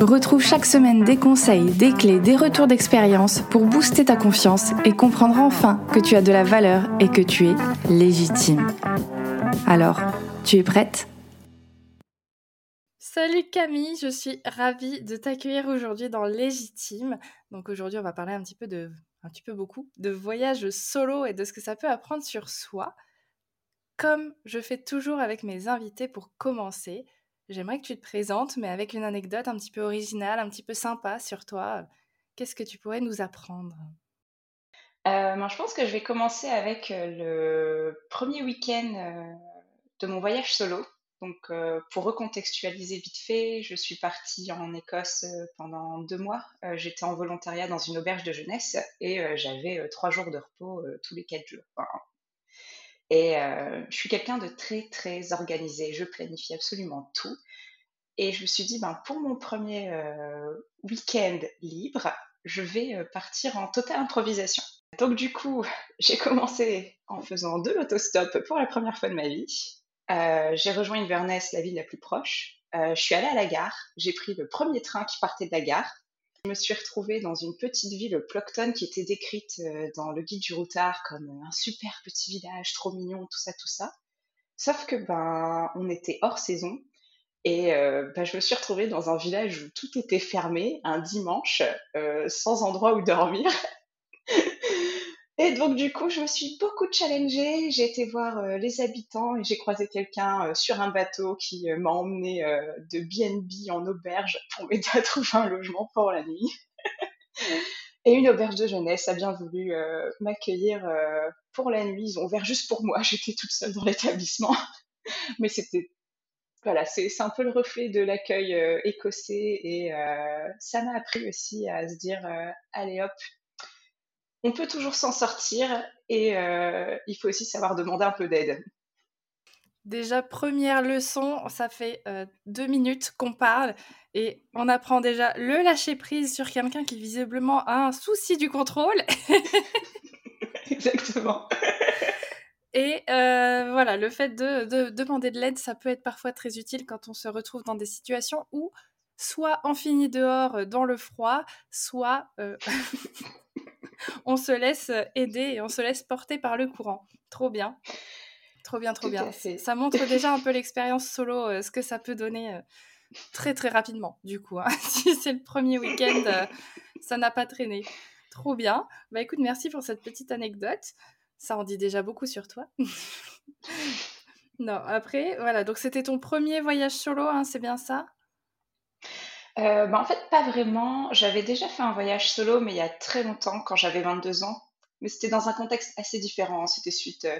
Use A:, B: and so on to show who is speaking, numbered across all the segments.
A: Retrouve chaque semaine des conseils, des clés, des retours d'expérience pour booster ta confiance et comprendre enfin que tu as de la valeur et que tu es légitime. Alors, tu es prête? Salut Camille, je suis ravie de t'accueillir aujourd'hui dans Légitime. Donc aujourd'hui, on va parler un petit peu de un petit peu beaucoup de voyage solo et de ce que ça peut apprendre sur soi. Comme je fais toujours avec mes invités pour commencer, J'aimerais que tu te présentes, mais avec une anecdote un petit peu originale, un petit peu sympa sur toi. Qu'est-ce que tu pourrais nous apprendre?
B: Euh, Je pense que je vais commencer avec euh, le premier week-end euh, de mon voyage solo. Donc, pour recontextualiser vite fait, je suis partie en Écosse pendant deux mois. J'étais en volontariat dans une auberge de jeunesse et j'avais trois jours de repos tous les quatre jours. Et euh, je suis quelqu'un de très, très organisé. Je planifie absolument tout. Et je me suis dit, ben, pour mon premier euh, week-end libre, je vais euh, partir en totale improvisation. Donc du coup, j'ai commencé en faisant de l'autostop pour la première fois de ma vie. j'ai rejoint Inverness, la ville la plus proche. je suis allée à la gare. J'ai pris le premier train qui partait de la gare. Je me suis retrouvée dans une petite ville, Plockton, qui était décrite euh, dans le guide du routard comme un super petit village, trop mignon, tout ça, tout ça. Sauf que ben, on était hors saison et euh, ben, je me suis retrouvée dans un village où tout était fermé un dimanche, euh, sans endroit où dormir. Et donc, du coup, je me suis beaucoup challengée. J'ai été voir euh, les habitants et j'ai croisé quelqu'un euh, sur un bateau qui euh, m'a emmené de BNB en auberge pour m'aider à trouver un logement pour la nuit. et une auberge de jeunesse a bien voulu m'accueillir pour la nuit. Ils ont ouvert juste pour moi. J'étais toute seule dans l'établissement. Mais c'était. Voilà, c'est un peu le reflet de l'accueil écossais et ça m'a appris aussi à se dire allez hop, on peut toujours s'en sortir et euh, il faut aussi savoir demander un peu d'aide.
A: Déjà, première leçon, ça fait euh, deux minutes qu'on parle et on apprend déjà le lâcher prise sur quelqu'un qui visiblement a un souci du contrôle.
B: Exactement.
A: Et euh, voilà, le fait de, demander de l'aide, ça peut être parfois très utile quand on se retrouve dans des situations où soit on finit dehors dans le froid, soit on se laisse euh, aider et on se laisse porter par le courant. Trop bien. Trop bien, trop bien. Ça montre déjà un peu l'expérience solo, euh, ce que ça peut donner euh, très très rapidement, du coup. Hein. si c'est le premier week-end, ça n'a pas traîné. Trop bien. Bah écoute, merci pour cette petite anecdote. Ça en dit déjà beaucoup sur toi. non, après, voilà, donc c'était ton premier voyage solo, hein, c'est bien ça?
B: Euh, bah, en fait, pas vraiment. J'avais déjà fait un voyage solo, mais il y a très longtemps, quand j'avais 22 ans. Mais c'était dans un contexte assez différent. C'était suite euh,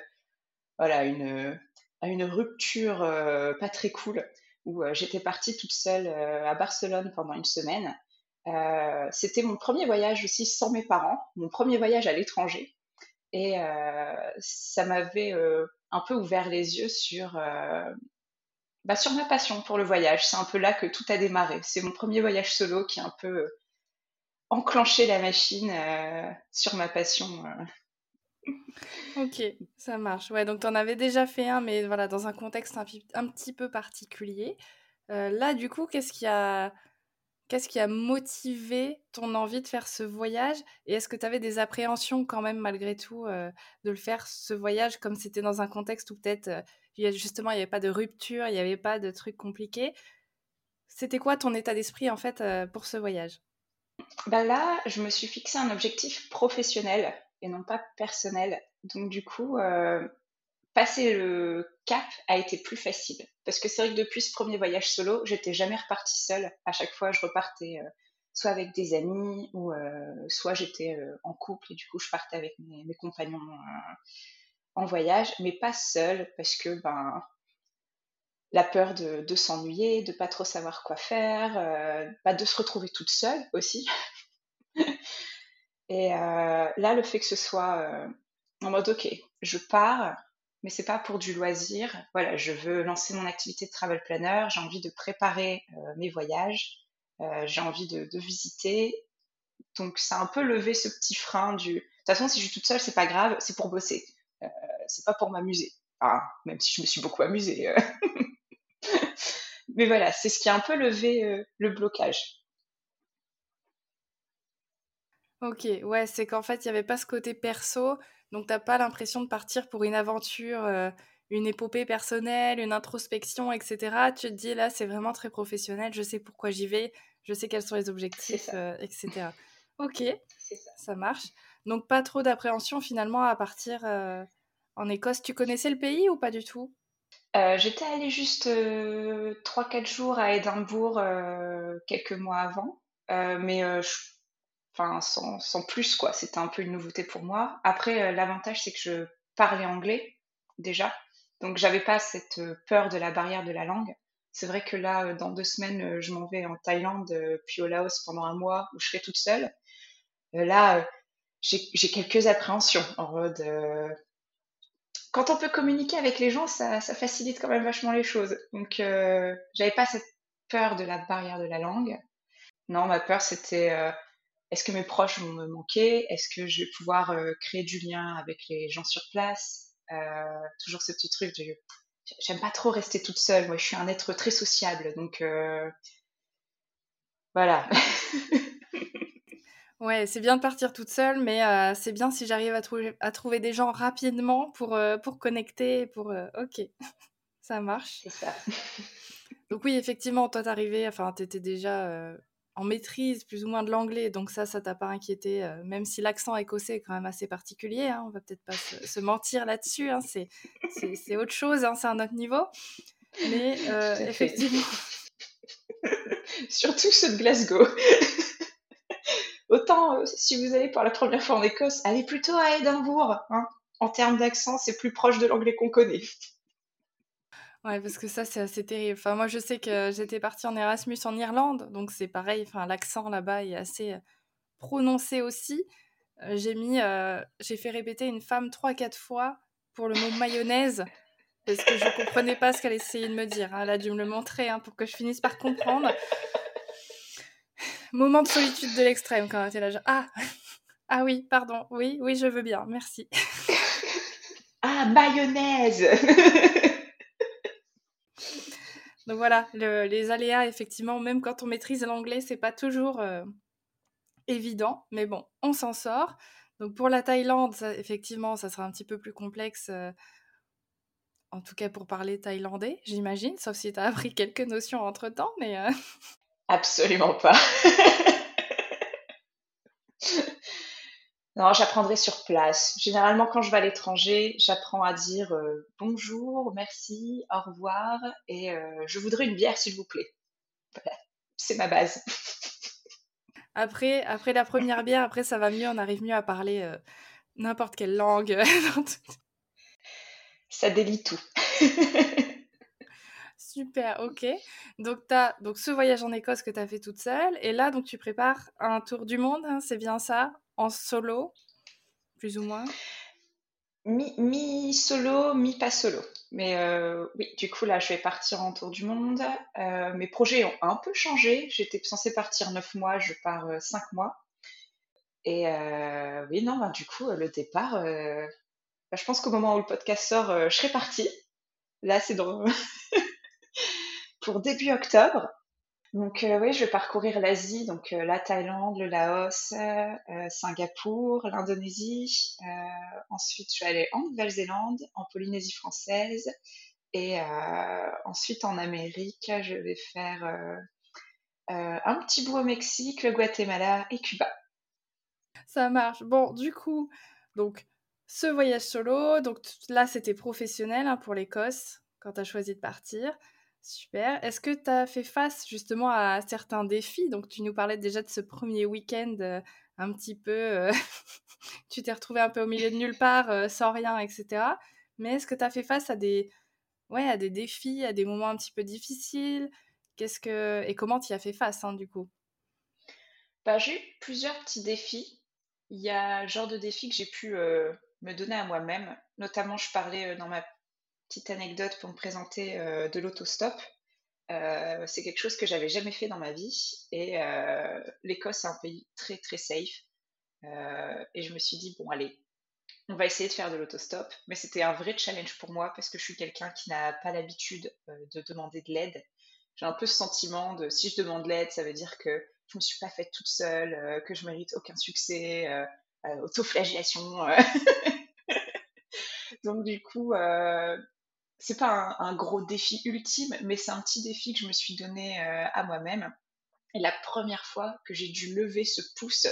B: voilà, à une, à une rupture euh, pas très cool, où j'étais partie toute seule à Barcelone pendant une semaine. c'était mon premier voyage aussi sans mes parents, mon premier voyage à l'étranger. Et ça m'avait un peu ouvert les yeux sur bah, sur ma passion pour le voyage. C'est un peu là que tout a démarré. C'est mon premier voyage solo qui a un peu euh, enclenché la machine euh, sur ma passion. Euh.
A: Ok, ça marche. Ouais, donc tu en avais déjà fait un, mais voilà, dans un contexte un, un petit peu particulier. là, du coup, qu'est-ce qui a Qu'est-ce qui a motivé ton envie de faire ce voyage? Et est-ce que tu avais des appréhensions quand même malgré tout de le faire ce voyage comme c'était dans un contexte où peut-être justement il n'y avait pas de rupture, il n'y avait pas de trucs compliqués C'était quoi ton état d'esprit en fait pour ce voyage?
B: Bah Là, je me suis fixé un objectif professionnel et non pas personnel. Donc du coup, passer le cap a été plus facile. Parce que c'est vrai que depuis ce premier voyage solo, j'étais jamais repartie seule. À chaque fois, je repartais euh, soit avec des amis ou euh, soit j'étais euh, en couple et du coup, je partais avec mes, compagnons en voyage, mais pas seule parce que ben la peur de, s'ennuyer, de pas trop savoir quoi faire, pas de se retrouver toute seule aussi. Et là, le fait que ce soit en mode, OK, je pars, mais c'est pas pour du loisir. Voilà, je veux lancer mon activité de travel planner, j'ai envie de préparer mes voyages, j'ai envie de, de, visiter. Donc, ça a un peu levé ce petit frein du. De toute façon, si je suis toute seule, c'est pas grave, c'est pour bosser. C'est pas pour m'amuser. Enfin, même si je me suis beaucoup amusée. Mais voilà, c'est ce qui a un peu levé euh, le blocage.
A: Ok, ouais, c'est qu'en fait, il n'y avait pas ce côté perso, donc t'as pas l'impression de partir pour une aventure, euh, une épopée personnelle, une introspection, etc. Tu te dis, là, c'est vraiment très professionnel, je sais pourquoi j'y vais, je sais quels sont les objectifs, euh, etc. Ok, ça. ça. marche. Donc pas trop d'appréhension finalement à partir en Écosse. Tu connaissais le pays ou pas du tout?
B: Euh, j'étais allée juste 3-4 euh, jours à Édimbourg euh, quelques mois avant, mais enfin sans, sans, plus quoi. C'était un peu une nouveauté pour moi. Après, l'avantage c'est que je parlais anglais déjà, donc j'avais pas cette peur de la barrière de la langue. C'est vrai que là, dans deux semaines, je m'en vais en Thaïlande, puis au Laos pendant un mois où je serai toute seule. là, j'ai quelques appréhensions en mode quand on peut communiquer avec les gens, ça, facilite quand même vachement les choses. Donc, euh, j'avais pas cette peur de la barrière de la langue. Non, ma peur, c'était euh, est-ce que mes proches vont me manquer? Est-ce que je vais pouvoir euh, créer du lien avec les gens sur place? Euh, Toujours ce petit truc de j'aime pas trop rester toute seule. Moi, je suis un être très sociable. Donc, voilà.
A: Ouais, c'est bien de partir toute seule, mais euh, c'est bien si j'arrive à, trouver, à trouver des gens rapidement pour, euh, pour connecter, pour... Euh, ok, ça marche.
B: C'est ça.
A: donc oui, effectivement, toi, t'arrivais, enfin, t'étais déjà en maîtrise plus ou moins de l'anglais, donc ça, ça t'a pas inquiété, même si l'accent écossais est quand même assez particulier, hein, on va peut-être pas se, mentir là-dessus, hein, c'est, c'est, autre chose, hein, c'est un autre niveau. Mais effectivement...
B: Surtout ceux de Glasgow. Euh, si vous allez pour la première fois en Écosse, allez plutôt à Édimbourg. Hein. En termes d'accent, c'est plus proche de l'anglais qu'on connaît.
A: Ouais, parce que ça, c'est assez terrible. Enfin, moi, je sais que j'étais partie en Erasmus en Irlande, donc c'est pareil. Enfin, l'accent là-bas est assez euh, prononcé aussi. Euh, j'ai mis, j'ai fait répéter une femme trois, quatre fois pour le mot mayonnaise parce que je comprenais pas ce qu'elle essayait de me dire. Hein. Elle a dû me le montrer hein, pour que je finisse par comprendre moment de solitude de l'extrême quand tu es là. ah, ah oui, pardon, oui, oui, je veux bien, merci.
B: ah, mayonnaise
A: Donc voilà, les aléas, effectivement, même quand on maîtrise l'anglais, c'est pas toujours euh, évident, mais bon, on s'en sort. Donc pour la Thaïlande, effectivement, ça sera un petit peu plus complexe. Euh, en tout cas pour parler thaïlandais, j'imagine, sauf si tu as appris quelques notions entre-temps, mais... Euh,
B: Absolument pas. non, j'apprendrai sur place. Généralement, quand je vais à l'étranger, j'apprends à dire euh, bonjour, merci, au revoir et euh, je voudrais une bière, s'il vous plaît. Voilà, c'est ma base.
A: après, après la première bière, après ça va mieux, on arrive mieux à parler euh, n'importe quelle langue.
B: ça délie tout.
A: Super, ok. Donc, tu as donc, ce voyage en Écosse que tu as fait toute seule. Et là, donc, tu prépares un tour du monde, hein, c'est bien ça En solo, plus ou moins?
B: Mi-solo, mi, pas solo. Mais euh, oui, du coup, là, je vais partir en tour du monde. Euh, mes projets ont un peu changé. J'étais censée partir 9 mois, je pars 5 euh, mois. Et oui, non, ben, du coup, le départ, ben, je pense qu'au moment où le podcast sort, je serai partie. Là, c'est dans pour début octobre. Donc euh, oui, je vais parcourir l'Asie, donc euh, la Thaïlande, le Laos, euh, Singapour, l'Indonésie. ensuite, je vais aller en Nouvelle-Zélande, en Polynésie française, et ensuite en Amérique, je vais faire un petit bout au Mexique, le Guatemala et Cuba.
A: Ça marche. Bon, du coup, donc ce voyage solo, donc là c'était professionnel hein, pour l'Écosse quand tu as choisi de partir. Super. Est-ce que tu as fait face justement à certains défis? Donc, tu nous parlais déjà de ce premier week-end euh, un petit peu. Euh, tu t'es retrouvé un peu au milieu de nulle part, euh, sans rien, etc. Mais est-ce que tu as fait face à des, ouais, à des défis, à des moments un petit peu difficiles? Qu'est-ce que Et comment tu as fait face, hein, du coup?
B: Bah, J'ai eu plusieurs petits défis. il y a un genre de défi que j'ai pu me donner à moi-même. Notamment, je parlais dans ma petite anecdote pour me présenter euh, de l'autostop. c'est quelque chose que j'avais jamais fait dans ma vie. Et l'Écosse, c'est un pays très, très safe. et je me suis dit, bon, allez, on va essayer de faire de l'autostop. Mais c'était un vrai challenge pour moi parce que je suis quelqu'un qui n'a pas l'habitude de demander de l'aide. J'ai un peu ce sentiment de si je demande de l'aide, ça veut dire que je me suis pas faite toute seule, euh, que je mérite aucun succès, euh, euh autoflagellation. Euh. Donc du coup, c'est pas un, gros défi ultime, mais c'est un petit défi que je me suis donné à moi-même. Et la première fois que j'ai dû lever ce pouce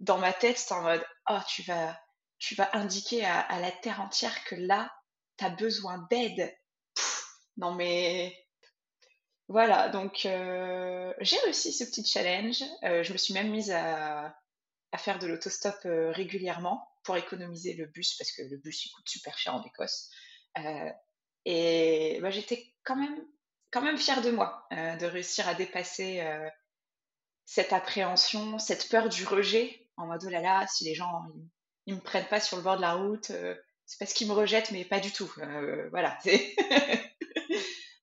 B: dans ma tête, c'était en mode oh tu vas tu vas indiquer à, la terre entière que là tu as besoin d'aide. Non mais voilà, donc euh, j'ai réussi ce petit challenge. Euh, je me suis même mise à, faire de l'autostop euh, régulièrement pour économiser le bus parce que le bus il coûte super cher en Écosse. Et bah, j'étais quand même, quand même fière de moi de réussir à dépasser cette appréhension, cette peur du rejet en mode oh là là, si les gens ils, me prennent pas sur le bord de la route, c'est parce qu'ils me rejettent, mais pas du tout. voilà.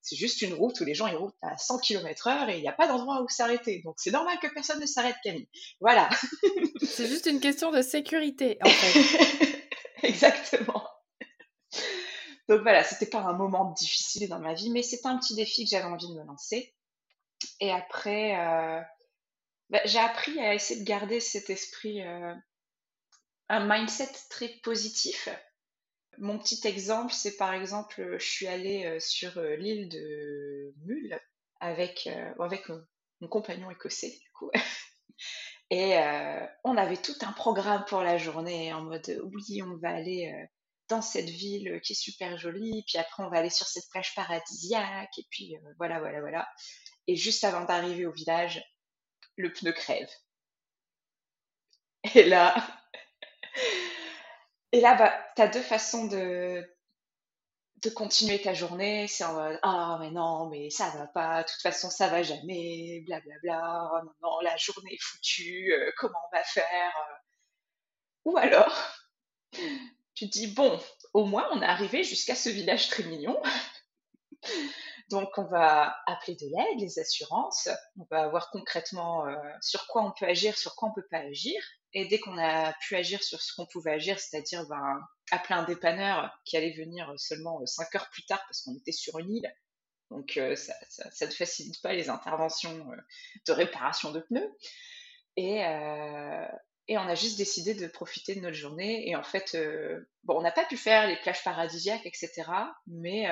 B: c'est juste une route où les gens ils roulent à 100 km/h et il n'y a pas d'endroit où s'arrêter. Donc c'est normal que personne ne s'arrête, Camille. Voilà.
A: c'est juste une question de sécurité, en fait.
B: Exactement. Donc voilà, c'était pas un moment difficile dans ma vie, mais c'était un petit défi que j'avais envie de me lancer. Et après, euh, bah, j'ai appris à essayer de garder cet esprit, euh, un mindset très positif mon petit exemple, c'est par exemple, je suis allée euh, sur l'île de euh, avec mon compagnon écossais, du coup. Et on avait tout un programme pour la journée en mode oui, on va aller dans cette ville qui est super jolie, puis après on va aller sur cette plage paradisiaque, et puis voilà, voilà, voilà. Et juste avant d'arriver au village, le pneu crève. Et là, et là, bah, tu as deux façons de, de continuer ta journée. C'est en mode Ah, mais non, mais ça va pas, de toute façon, ça va jamais, blablabla. Bla, bla. Oh, non, non, la journée est foutue, euh, comment on va faire euh? Ou alors, tu dis Bon, au moins, on est arrivé jusqu'à ce village très mignon. Donc, on va appeler de l'aide, les assurances. On va voir concrètement euh, sur quoi on peut agir, sur quoi on peut pas agir. Et dès qu'on a pu agir sur ce qu'on pouvait agir, c'est-à-dire ben, appeler un dépanneur qui allait venir seulement 5 heures plus tard parce qu'on était sur une île, donc euh, ça, ne facilite pas les interventions euh, de réparation de pneus. Et, euh, et, on a juste décidé de profiter de notre journée. Et en fait, bon, on n'a pas pu faire les plages paradisiaques, etc. Mais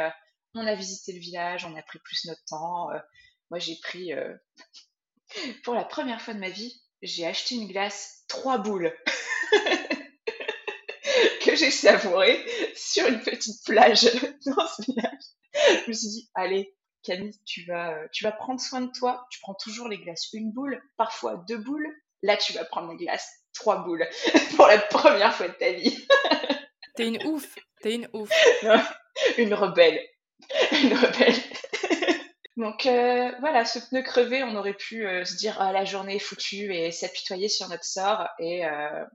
B: on a visité le village, on a pris plus notre temps. moi, j'ai pris, pour la première fois de ma vie, j'ai acheté une glace trois boules que j'ai savourée sur une petite plage dans ce village. Je me suis dit, allez, Camille, tu vas, tu vas prendre soin de toi. Tu prends toujours les glaces une boule, parfois deux boules. Là, tu vas prendre les glaces trois boules pour la première fois de ta vie.
A: T'es une ouf. T'es une ouf.
B: une rebelle. Une rebelle. Donc euh, voilà, ce pneu crevé, on aurait pu euh, se dire ah, la journée est foutue et s'apitoyer sur notre sort. Et euh,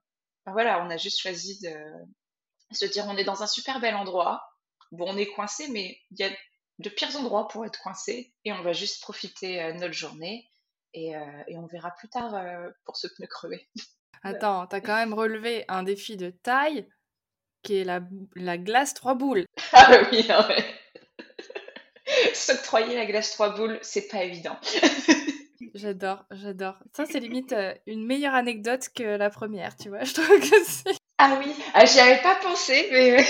B: ben voilà, on a juste choisi de se dire on est dans un super bel endroit. Bon, on est coincé, mais il y a de pires endroits pour être coincé et on va juste profiter notre journée et, et, on verra plus tard pour ce pneu crevé.
A: Attends, t'as quand même relevé un défi de taille qui est la, la glace trois boules.
B: Ah oui, non, mais s'octroyer la glace trois boules, c'est pas évident.
A: j'adore, j'adore. Ça, c'est limite euh, une meilleure anecdote que la première, tu vois. Je trouve que c'est.
B: Ah oui, ah, j'y avais pas pensé, mais.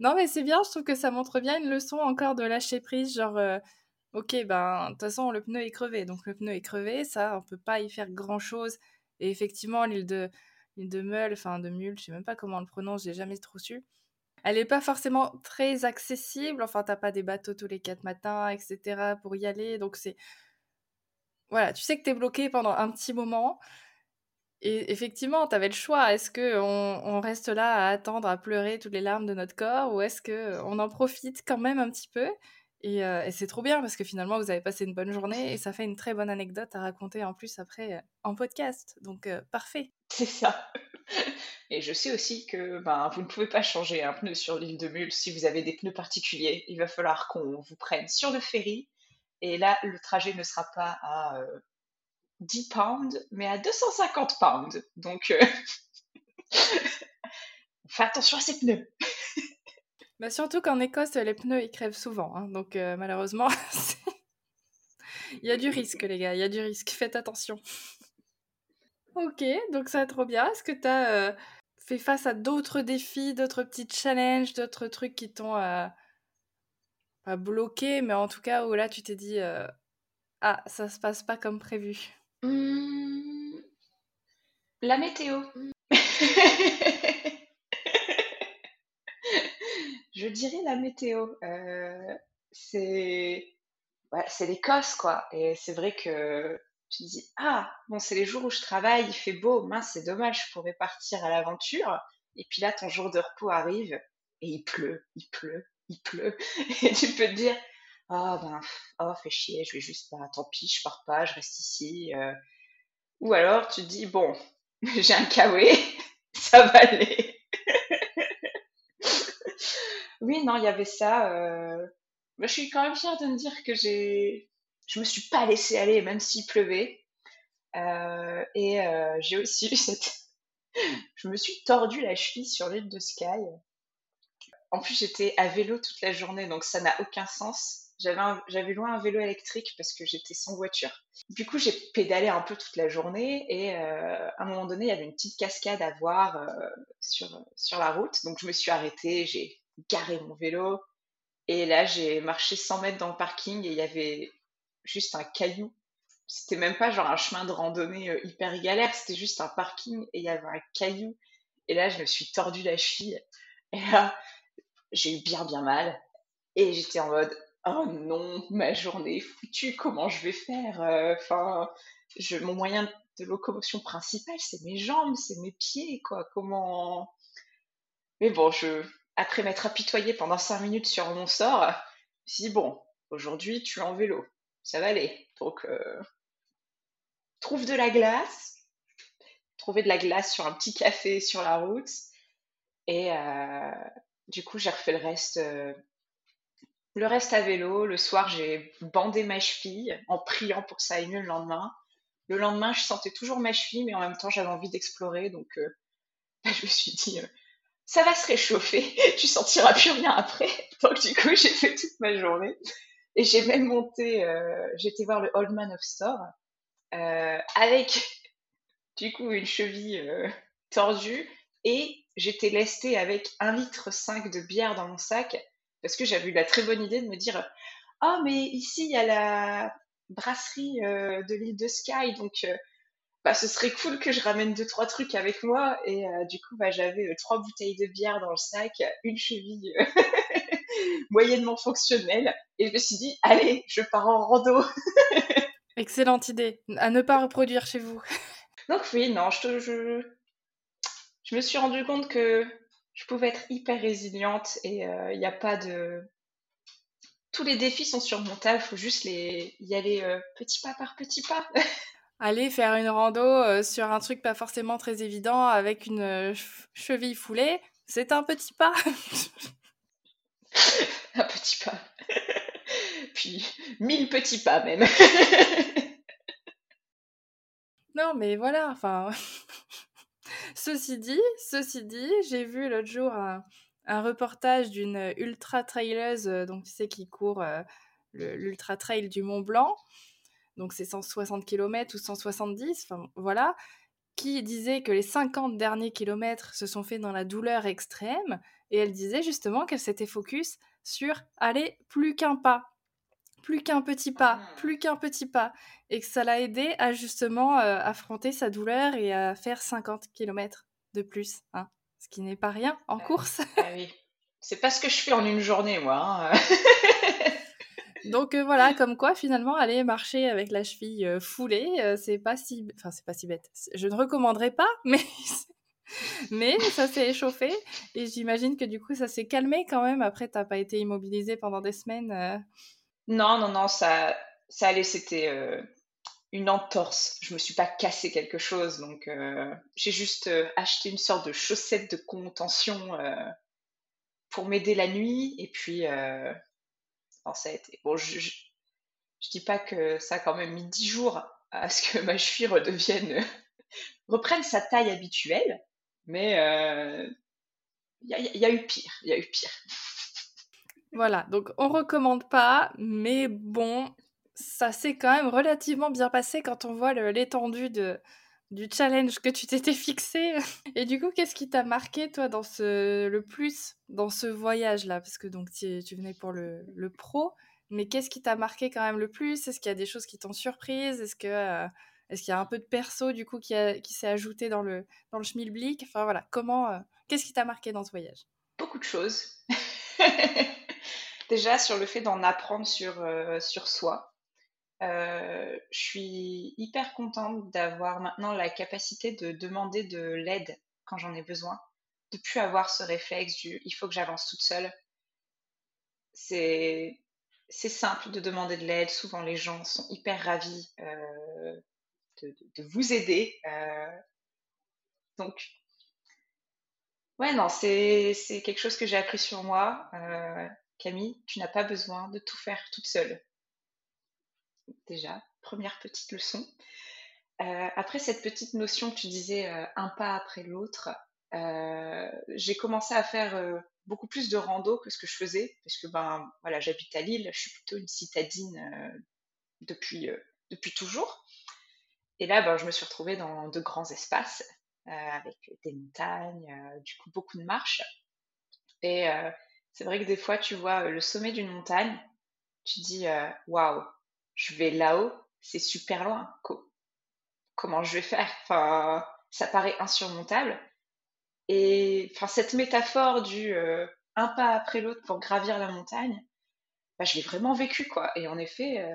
A: non, mais c'est bien, je trouve que ça montre bien une leçon encore de lâcher prise, genre. Euh, ok, ben, de toute façon, le pneu est crevé. Donc, le pneu est crevé, ça, on peut pas y faire grand chose. Et effectivement, l'île de, l'île de Meul, enfin, de Mule, je sais même pas comment on le prononce, j'ai jamais trop su elle n'est pas forcément très accessible. Enfin, t'as pas des bateaux tous les quatre matins, etc. pour y aller. Donc, c'est. Voilà, tu sais que tu es bloqué pendant un petit moment. Et effectivement, tu avais le choix. Est-ce qu'on on reste là à attendre, à pleurer toutes les larmes de notre corps ou est-ce qu'on en profite quand même un petit peu? Et, et c'est trop bien parce que finalement, vous avez passé une bonne journée et ça fait une très bonne anecdote à raconter en plus après en podcast. Donc, parfait.
B: C'est ça. Et je sais aussi que ben, vous ne pouvez pas changer un pneu sur l'île de Mule si vous avez des pneus particuliers. Il va falloir qu'on vous prenne sur le ferry. Et là, le trajet ne sera pas à 10 euh, pounds, mais à 250 pounds. Donc, euh, fais attention à ces pneus.
A: Bah surtout qu'en Écosse, les pneus, ils crèvent souvent. Hein. donc, euh, malheureusement, il y a du risque, les gars. Il y a du risque. Faites attention. Ok, donc ça va trop bien. Est-ce que tu as fait face à d'autres défis, d'autres petits challenges, d'autres trucs qui t'ont euh, pas bloqué, mais en tout cas où là tu t'es dit euh, ah ça se passe pas comme prévu?
B: Mmh. La météo. Je dirais la météo. Euh, c'est c'est l'Écosse quoi, et c'est vrai que tu dis ah bon c'est les jours où je travaille il fait beau mince c'est dommage je pourrais partir à l'aventure et puis là ton jour de repos arrive et il pleut il pleut il pleut et tu peux te dire ah ben oh fait chier je vais juste pas tant pis je pars pas je reste ici euh. ou alors tu te dis bon j'ai un kawé ça va aller oui non il y avait ça euh... je suis quand même fière de me dire que j'ai je me suis pas laissée aller, même s'il pleuvait. Euh, et euh, j'ai aussi eu cette. je me suis tordu la cheville sur l'île de Sky. En plus, j'étais à vélo toute la journée, donc ça n'a aucun sens. J'avais loin un vélo électrique parce que j'étais sans voiture. Du coup, j'ai pédalé un peu toute la journée et euh, à un moment donné, il y avait une petite cascade à voir sur, sur la route. Donc, je me suis arrêtée, j'ai garé mon vélo et là, j'ai marché 100 mètres dans le parking et il y avait juste un caillou. C'était même pas genre un chemin de randonnée euh, hyper galère, c'était juste un parking et il y avait un caillou. Et là, je me suis tordu la cheville. Et là, j'ai eu bien bien mal. Et j'étais en mode, oh non, ma journée est foutue, comment je vais faire euh, Enfin, je, mon moyen de locomotion principal, c'est mes jambes, c'est mes pieds, quoi. Comment? Mais bon, je, après m'être apitoyée pendant cinq minutes sur mon sort, dit, bon, aujourd'hui, tu es en vélo ça va aller. Donc, euh, trouve de la glace, trouver de la glace sur un petit café sur la route. Et euh, du coup, j'ai refait le reste, euh, le reste à vélo. Le soir, j'ai bandé ma cheville en priant pour que ça aille mieux le lendemain. Le lendemain, je sentais toujours ma cheville, mais en même temps, j'avais envie d'explorer. Donc, je me suis dit, ça va se réchauffer, tu sentiras plus rien après. Donc, du coup, j'ai fait toute ma journée. Et j'ai même monté, euh, j'étais voir le Old Man of Store euh, avec du coup une cheville euh, tordue et j'étais lestée avec un litre 5 de bière dans mon sac parce que j'avais eu la très bonne idée de me dire ah mais ici il y a la brasserie de l'île de Sky donc bah, ce serait cool que je ramène deux trois trucs avec moi et du coup bah, j'avais trois bouteilles de bière dans le sac une cheville moyennement fonctionnelle. Et je me suis dit, allez, je pars en rando.
A: Excellente idée. À ne pas reproduire chez vous.
B: Donc oui, non, je, je, je me suis rendu compte que je pouvais être hyper résiliente et euh, il n'y a pas de... Tous les défis sont surmontables, il faut juste les... y aller euh, petit pas par petit pas.
A: Aller faire une rando euh, sur un truc pas forcément très évident avec une cheville foulée, c'est un petit pas.
B: un petit pas. Puis mille petits pas même.
A: non, mais voilà, enfin. ceci dit, ceci dit, j'ai vu l'autre jour un, reportage d'une ultra traileuse, euh, donc tu sais, qui court euh, l'ultra trail du Mont Blanc. Donc c'est 160 km ou 170, enfin voilà, qui disait que les 50 derniers kilomètres se sont faits dans la douleur extrême et elle disait justement qu'elle s'était focus sur aller plus qu'un pas, plus qu'un petit pas, ah. plus qu'un petit pas, et que ça l'a aidé à justement euh, affronter sa douleur et à faire 50 km de plus, hein, ce qui n'est pas rien en ah course.
B: Ah oui. C'est pas ce que je fais en une journée, moi.
A: Hein. Donc euh, voilà, comme quoi finalement aller marcher avec la cheville euh, foulée, c'est pas si, enfin c'est pas si bête. Je ne recommanderais pas, mais Mais ça s'est échauffé et j'imagine que du coup ça s'est calmé quand même. Après, t'as pas été immobilisé pendant des semaines. Euh.
B: Non, non, non, ça, ça allait. C'était euh, une entorse. Je me suis pas cassé quelque chose, donc euh, j'ai juste acheté une sorte de chaussette de contention pour m'aider la nuit. Et puis, ça a été. Bon, je, je, dis pas que ça a quand même mis dix jours à ce que ma cheville redevienne reprenne sa taille habituelle. Mais il euh, y, a eu pire, il y a eu pire.
A: Voilà, donc on recommande pas, mais bon, ça s'est quand même relativement bien passé quand on voit l'étendue de, du challenge que tu t'étais fixé. Et du coup, qu'est-ce qui t'a marqué, toi, dans ce, le plus dans ce voyage-là? Parce que donc tu, venais pour le, le pro, mais qu'est-ce qui t'a marqué quand même le plus? Est-ce qu'il y a des choses qui t'ont surprise? Est-ce que euh, est-ce qu'il y a un peu de perso du coup qui, qui s'est ajouté dans le, dans le schmilblick? Enfin voilà, comment, euh, qu'est-ce qui t'a marqué dans ce voyage?
B: Beaucoup de choses. Déjà sur le fait d'en apprendre sur, euh, sur soi. Euh, je suis hyper contente d'avoir maintenant la capacité de demander de l'aide quand j'en ai besoin, de plus avoir ce réflexe du il faut que j'avance toute seule. C'est simple de demander de l'aide. Souvent, les gens sont hyper ravis de, vous aider. Euh, donc, ouais, non, c'est quelque chose que j'ai appris sur moi. Euh, Camille, tu n'as pas besoin de tout faire toute seule. Déjà, première petite leçon. Euh, après cette petite notion que tu disais un pas après l'autre, j'ai commencé à faire beaucoup plus de rando que ce que je faisais parce que ben voilà j'habite à Lille, je suis plutôt une citadine depuis depuis toujours. Et là, ben, je me suis retrouvée dans de grands espaces euh, avec des montagnes, euh, du coup beaucoup de marches. Et euh, c'est vrai que des fois, tu vois le sommet d'une montagne, tu dis waouh, je vais là-haut, c'est super loin. comment je vais faire? Enfin, ça paraît insurmontable. Et enfin, cette métaphore du un pas après l'autre pour gravir la montagne, bah, je l'ai vraiment vécu quoi. Et en effet,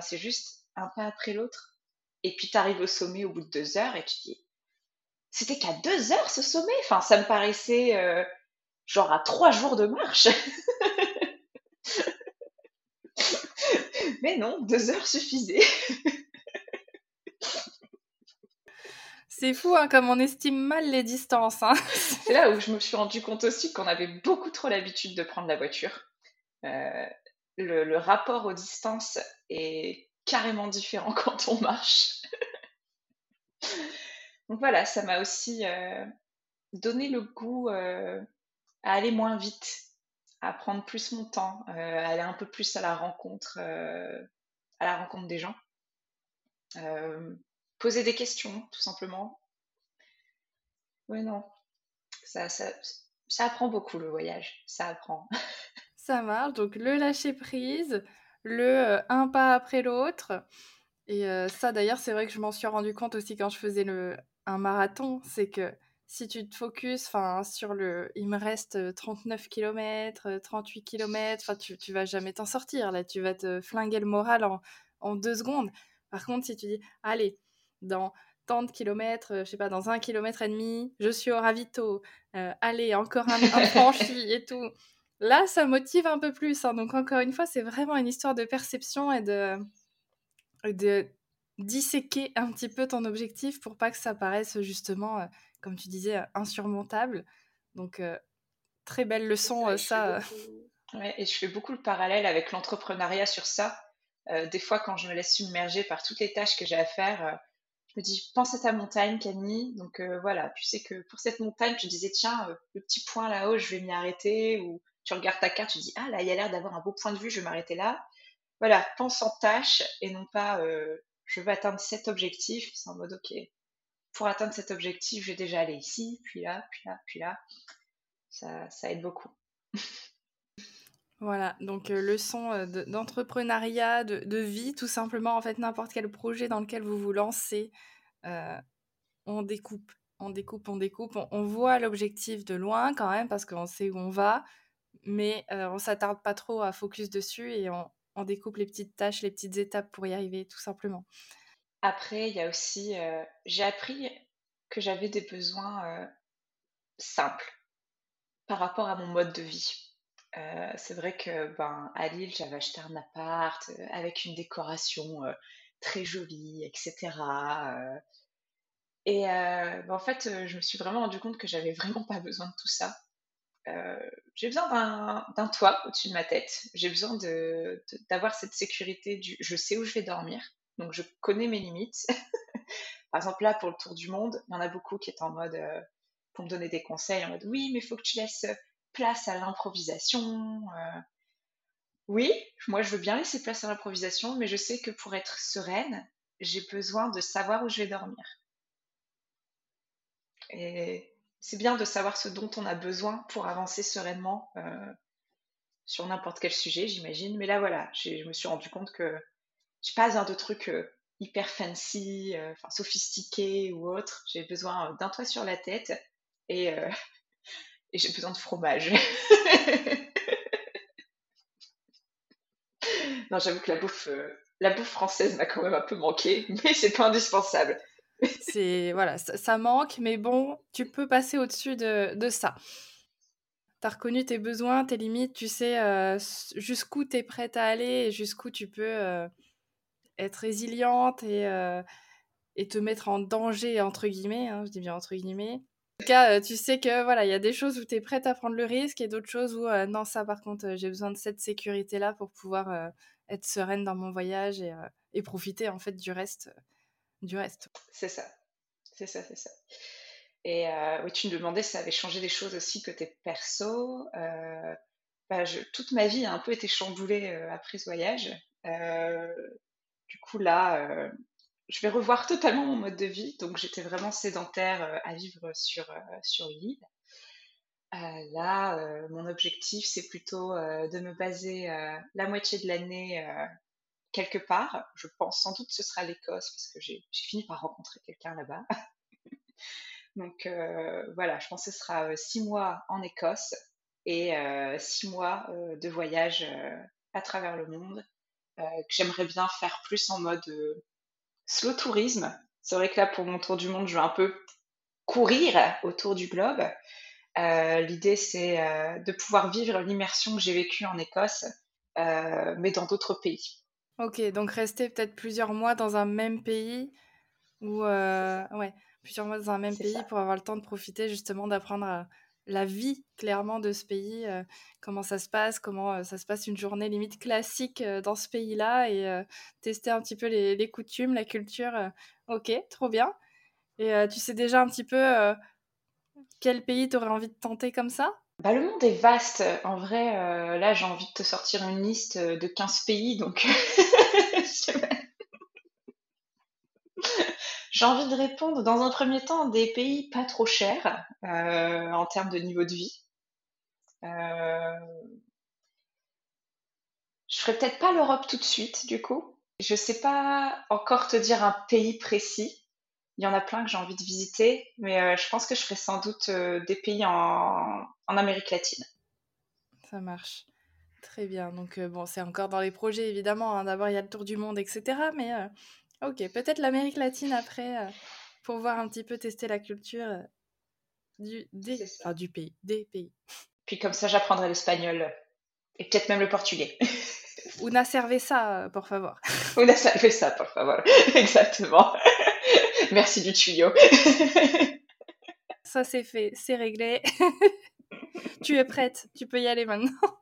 B: c'est juste un pas après l'autre et puis tu arrives au sommet au bout de deux heures et tu dis, c'était qu'à deux heures ce sommet? Enfin, ça me paraissait euh, genre à trois jours de marche. Mais non, deux heures suffisaient.
A: C'est fou hein, comme on estime mal les distances. Hein.
B: C'est là où je me suis rendu compte aussi qu'on avait beaucoup trop l'habitude de prendre la voiture. Euh, le, le, rapport aux distances est carrément différent quand on marche. Donc voilà, ça m'a aussi euh, donné le goût euh, à aller moins vite, à prendre plus mon temps, euh, à aller un peu plus à la rencontre, à la rencontre des gens, poser des questions, tout simplement. Oui, non, ça, ça, ça apprend beaucoup le voyage, ça apprend.
A: ça marche, donc le lâcher prise, le un pas après l'autre. Et ça, d'ailleurs, c'est vrai que je m'en suis rendu compte aussi quand je faisais un marathon, c'est que si tu te focuses sur le il me reste 39 km, 38 km, tu, tu vas jamais t'en sortir. Là, tu vas te flinguer le moral en, en deux secondes. Par contre, si tu dis, allez, dans tant de kilomètres, je sais pas, dans un kilomètre et demi, je suis au ravito, allez, encore un, un franchi et tout. Là, ça motive un peu plus. Hein. Donc, encore une fois, c'est vraiment une histoire de perception et de, de disséquer un petit peu ton objectif pour pas que ça paraisse justement, euh, comme tu disais, euh, insurmontable. Donc, euh, très belle leçon, ça.
B: et je fais beaucoup le parallèle avec l'entrepreneuriat sur ça. des fois, quand je me laisse submerger par toutes les tâches que j'ai à faire, je me dis, pense à ta montagne, Camille. Donc voilà, tu sais que pour cette montagne, tu disais, tiens, le petit point là-haut, je vais m'y arrêter. Ou tu regardes ta carte, tu dis, ah là, il y a l'air d'avoir un beau point de vue, je vais m'arrêter là. Voilà, pense en tâche et non pas je veux atteindre cet objectif. C'est en mode, ok, pour atteindre cet objectif, je vais déjà aller ici, puis là, puis là, puis là. Ça, aide beaucoup.
A: Voilà, donc euh, leçon euh, d'entrepreneuriat, de, vie, tout simplement. En fait, n'importe quel projet dans lequel vous vous lancez, euh, on découpe, on découpe, on découpe. On, voit l'objectif de loin quand même parce qu'on sait où on va, mais on s'attarde pas trop à focus dessus et on découpe les petites tâches, les petites étapes pour y arriver, tout simplement.
B: Après, il y a aussi, euh, j'ai appris que j'avais des besoins euh, simple par rapport à mon mode de vie. c'est vrai que ben, à Lille, j'avais acheté un appart avec une décoration très jolie, etc. et ben, en fait, je me suis vraiment rendu compte que j'avais vraiment pas besoin de tout ça. j'ai besoin d'un toit au-dessus de ma tête. J'ai besoin d'avoir cette sécurité du je sais où je vais dormir. Donc je connais mes limites. Par exemple, là, pour le tour du monde, il y en a beaucoup qui étaient en mode, euh, pour me donner des conseils, en mode oui, mais il faut que tu laisses place à l'improvisation. Euh. Oui, moi je veux bien laisser place à l'improvisation, mais je sais que pour être sereine, j'ai besoin de savoir où je vais dormir. Et c'est bien de savoir ce dont on a besoin pour avancer sereinement euh, sur n'importe quel sujet, j'imagine. Mais là, voilà, je me suis rendu compte que j'ai pas besoin de trucs euh, hyper fancy, euh, enfin sophistiqués ou autres. J'ai besoin euh, d'un toit sur la tête et, j'ai besoin de fromage. non, j'avoue que la bouffe, la bouffe française m'a quand même un peu manqué, mais c'est pas indispensable.
A: c'est voilà, ça, manque, mais bon, tu peux passer au-dessus de, de ça. Tu as reconnu tes besoins, tes limites, tu sais jusqu'où tu es prête à aller et jusqu'où tu peux être résiliente et, euh, et te mettre en danger, entre guillemets, hein, je dis bien entre guillemets. En tout cas, euh, tu sais que voilà, il y a des choses où tu es prête à prendre le risque et d'autres choses où euh, non, ça par contre, j'ai besoin de cette sécurité-là pour pouvoir être sereine dans mon voyage et, et, profiter en fait du reste. du reste.
B: C'est ça, c'est ça, c'est ça. Et oui, tu me demandais si ça avait changé des choses aussi côté perso. Bah, toute ma vie a un peu été chamboulée après ce voyage. Du coup, là, euh, je vais revoir totalement mon mode de vie. Donc, j'étais vraiment sédentaire euh, à vivre sur, euh, sur une île. là, mon objectif, c'est plutôt de me baser la moitié de l'année quelque part. Je pense sans doute que ce sera l'Écosse parce que j'ai fini par rencontrer quelqu'un là-bas. Donc voilà, je pense que ce sera six mois en Écosse et six mois de voyage à travers le monde que j'aimerais bien faire plus en mode euh, slow tourisme. C'est vrai que là, pour mon tour du monde, je vais un peu courir autour du globe. Euh, l'idée, c'est de pouvoir vivre l'immersion que j'ai vécue en Écosse, mais dans d'autres pays.
A: Ok, donc rester peut-être plusieurs mois dans un même pays, ou ouais, plusieurs mois dans un même pays pour avoir le temps de profiter justement d'apprendre à, la vie clairement de ce pays, euh, comment ça se passe, comment euh, ça se passe une journée limite classique euh, dans ce pays-là et tester un petit peu les, coutumes, la culture. ok, trop bien. Et tu sais déjà un petit peu quel pays tu aurais envie de tenter comme ça?
B: Bah, Le monde est vaste. En vrai, là, j'ai envie de te sortir une liste de 15 pays, donc J'ai envie de répondre dans un premier temps des pays pas trop chers euh, en termes de niveau de vie. Euh, je ferai peut-être pas l'Europe tout de suite, du coup. Je sais pas encore te dire un pays précis. Il y en a plein que j'ai envie de visiter, mais euh, je pense que je ferai sans doute des pays en, Amérique latine.
A: Ça marche. Très bien. Donc, bon, c'est encore dans les projets, évidemment. Hein. D'abord, il y a le tour du monde, etc. Mais Ok, peut-être l'Amérique latine après, euh, pour voir un petit peu tester la culture euh, du, des, du pays, des pays.
B: Puis comme ça, j'apprendrai l'espagnol et peut-être même le portugais.
A: Una cerveza, por favor.
B: Una cerveza, por favor. Exactement. Merci du tuyau.
A: ça c'est fait, c'est réglé. tu es prête, tu peux y aller maintenant.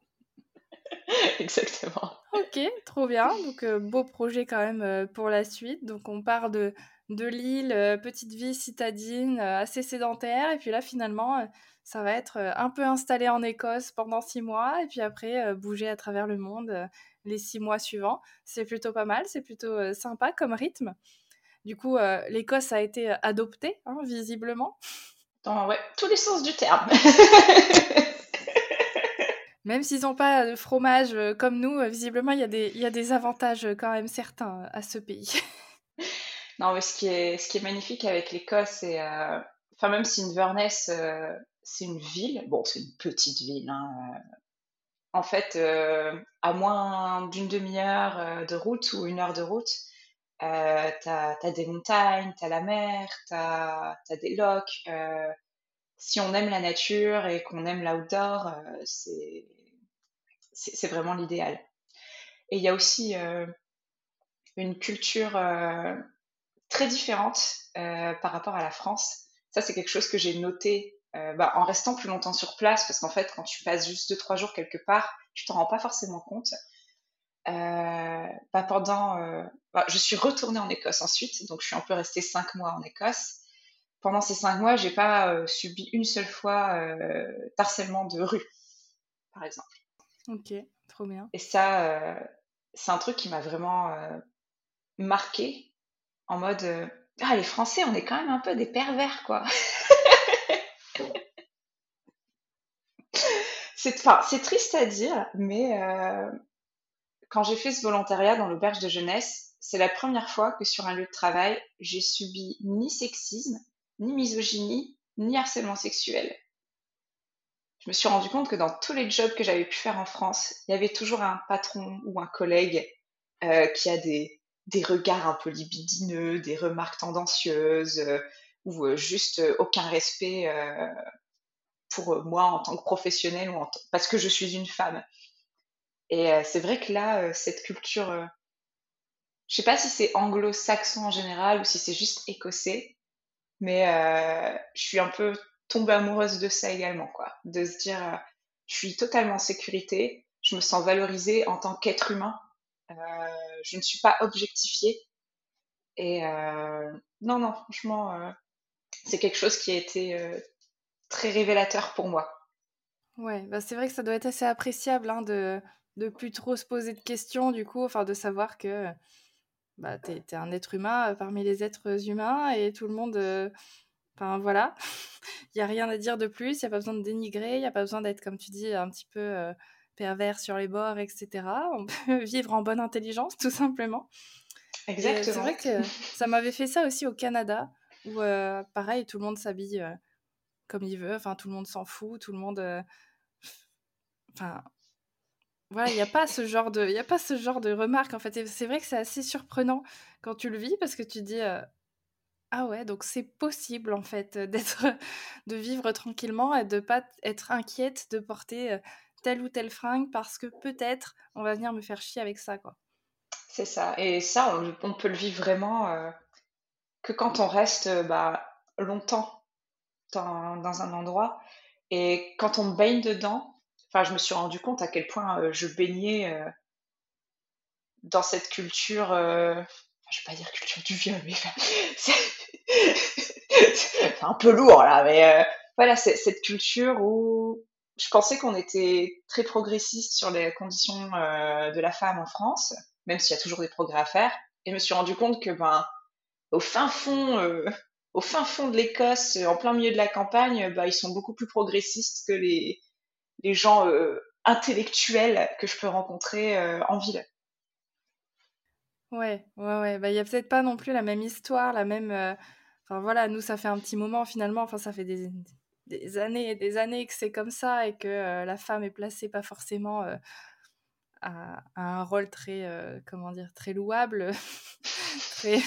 B: Exactement.
A: Ok, trop bien. Donc, euh, beau projet quand même euh, pour la suite. Donc, on part de, de l'île, euh, petite vie citadine, assez sédentaire. Et puis là, finalement, ça va être un peu installé en Écosse pendant six mois. Et puis après, bouger à travers le monde les six mois suivants. C'est plutôt pas mal, c'est plutôt sympa comme rythme. Du coup, l'Écosse a été adoptée, hein, visiblement.
B: Dans ouais, tous les sens du terme.
A: Même s'ils n'ont pas de fromage euh, comme nous, euh, visiblement, il y, a des, avantages euh, quand même certains à ce pays.
B: non, mais ce qui est, magnifique avec l'Écosse, c'est. Enfin, même si Inverness, c'est une ville, bon, c'est une petite ville, hein, en fait, à moins d'une demi-heure de route ou une heure de route, euh, t'as as des montagnes, t'as la mer, t'as as des lochs, si on aime la nature et qu'on aime l'outdoor, c'est c'est vraiment l'idéal. Et il y a aussi une culture très différente par rapport à la France. Ça, c'est quelque chose que j'ai noté bah, en restant plus longtemps sur place, parce qu'en fait, quand tu passes juste 2-3 jours quelque part, tu t'en rends pas forcément compte. Euh, bah, pendant, euh, bah, je suis retournée en Écosse ensuite, donc je suis un peu restée cinq mois en Écosse. Pendant ces cinq mois, j'ai pas euh, subi une seule fois harcèlement de rue, par exemple.
A: Ok, trop bien.
B: Et ça, c'est un truc qui m'a vraiment marqué en mode ah les Français, on est quand même un peu des pervers quoi. c'est triste à dire, mais quand j'ai fait ce volontariat dans l'auberge de jeunesse, c'est la première fois que sur un lieu de travail, j'ai subi ni sexisme, ni misogynie, ni harcèlement sexuel. Je me suis rendu compte que dans tous les jobs que j'avais pu faire en France, il y avait toujours un patron ou un collègue euh, qui a des, des, regards un peu libidineux, des remarques tendancieuses, euh, ou euh, juste aucun respect pour moi en tant que professionnelle ou parce que je suis une femme. Et c'est vrai que là, cette culture, je sais pas si c'est anglo-saxon en général ou si c'est juste écossais, mais je suis un peu tombée amoureuse de ça également, quoi. De se dire, je suis totalement en sécurité, je me sens valorisée en tant qu'être humain, je ne suis pas objectifiée. Et non, non, franchement, c'est quelque chose qui a été très révélateur pour moi.
A: Ouais, bah c'est vrai que ça doit être assez appréciable hein, de, de plus trop se poser de questions, du coup, enfin de savoir que bah, tu es, un être humain euh, parmi les êtres humains et tout le monde. Euh, enfin voilà, il n'y a rien à dire de plus, il n'y a pas besoin de dénigrer, il n'y a pas besoin d'être, comme tu dis, un petit peu euh, pervers sur les bords, etc. On peut vivre en bonne intelligence, tout simplement.
B: Exactement.
A: C'est vrai que ça m'avait fait ça aussi au Canada, où pareil, tout le monde s'habille comme il veut, enfin tout le monde s'en fout, tout le monde. Enfin, voilà, il n'y a pas ce genre de, il a pas ce genre de remarques en fait. c'est vrai que c'est assez surprenant quand tu le vis parce que tu dis ah ouais, donc c'est possible en fait d'être, de vivre tranquillement et de pas être inquiète de porter telle ou telle fringue parce que peut-être on va venir me faire chier avec ça quoi.
B: C'est ça. Et ça, on, peut le vivre vraiment que quand on reste bah, longtemps dans, un endroit et quand on baigne dedans enfin, je me suis rendu compte à quel point euh, je baignais euh, dans cette culture, euh, je vais pas dire culture du viol, mais c'est un peu lourd là, mais voilà, cette culture où je pensais qu'on était très progressiste sur les conditions de la femme en France, même s'il y a toujours des progrès à faire, et je me suis rendu compte que ben au fin fond au fin fond de l'Écosse, en plein milieu de la campagne, bah, ils sont beaucoup plus progressistes que les, les gens euh, intellectuels que je peux rencontrer euh, en ville.
A: Ouais, ouais, ouais. Bah, il y a peut-être pas non plus la même histoire, la même. Euh, enfin voilà, nous ça fait un petit moment finalement. Enfin ça fait des, des années et des années que c'est comme ça et que la femme est placée pas forcément à, un rôle très, comment dire, très louable, très.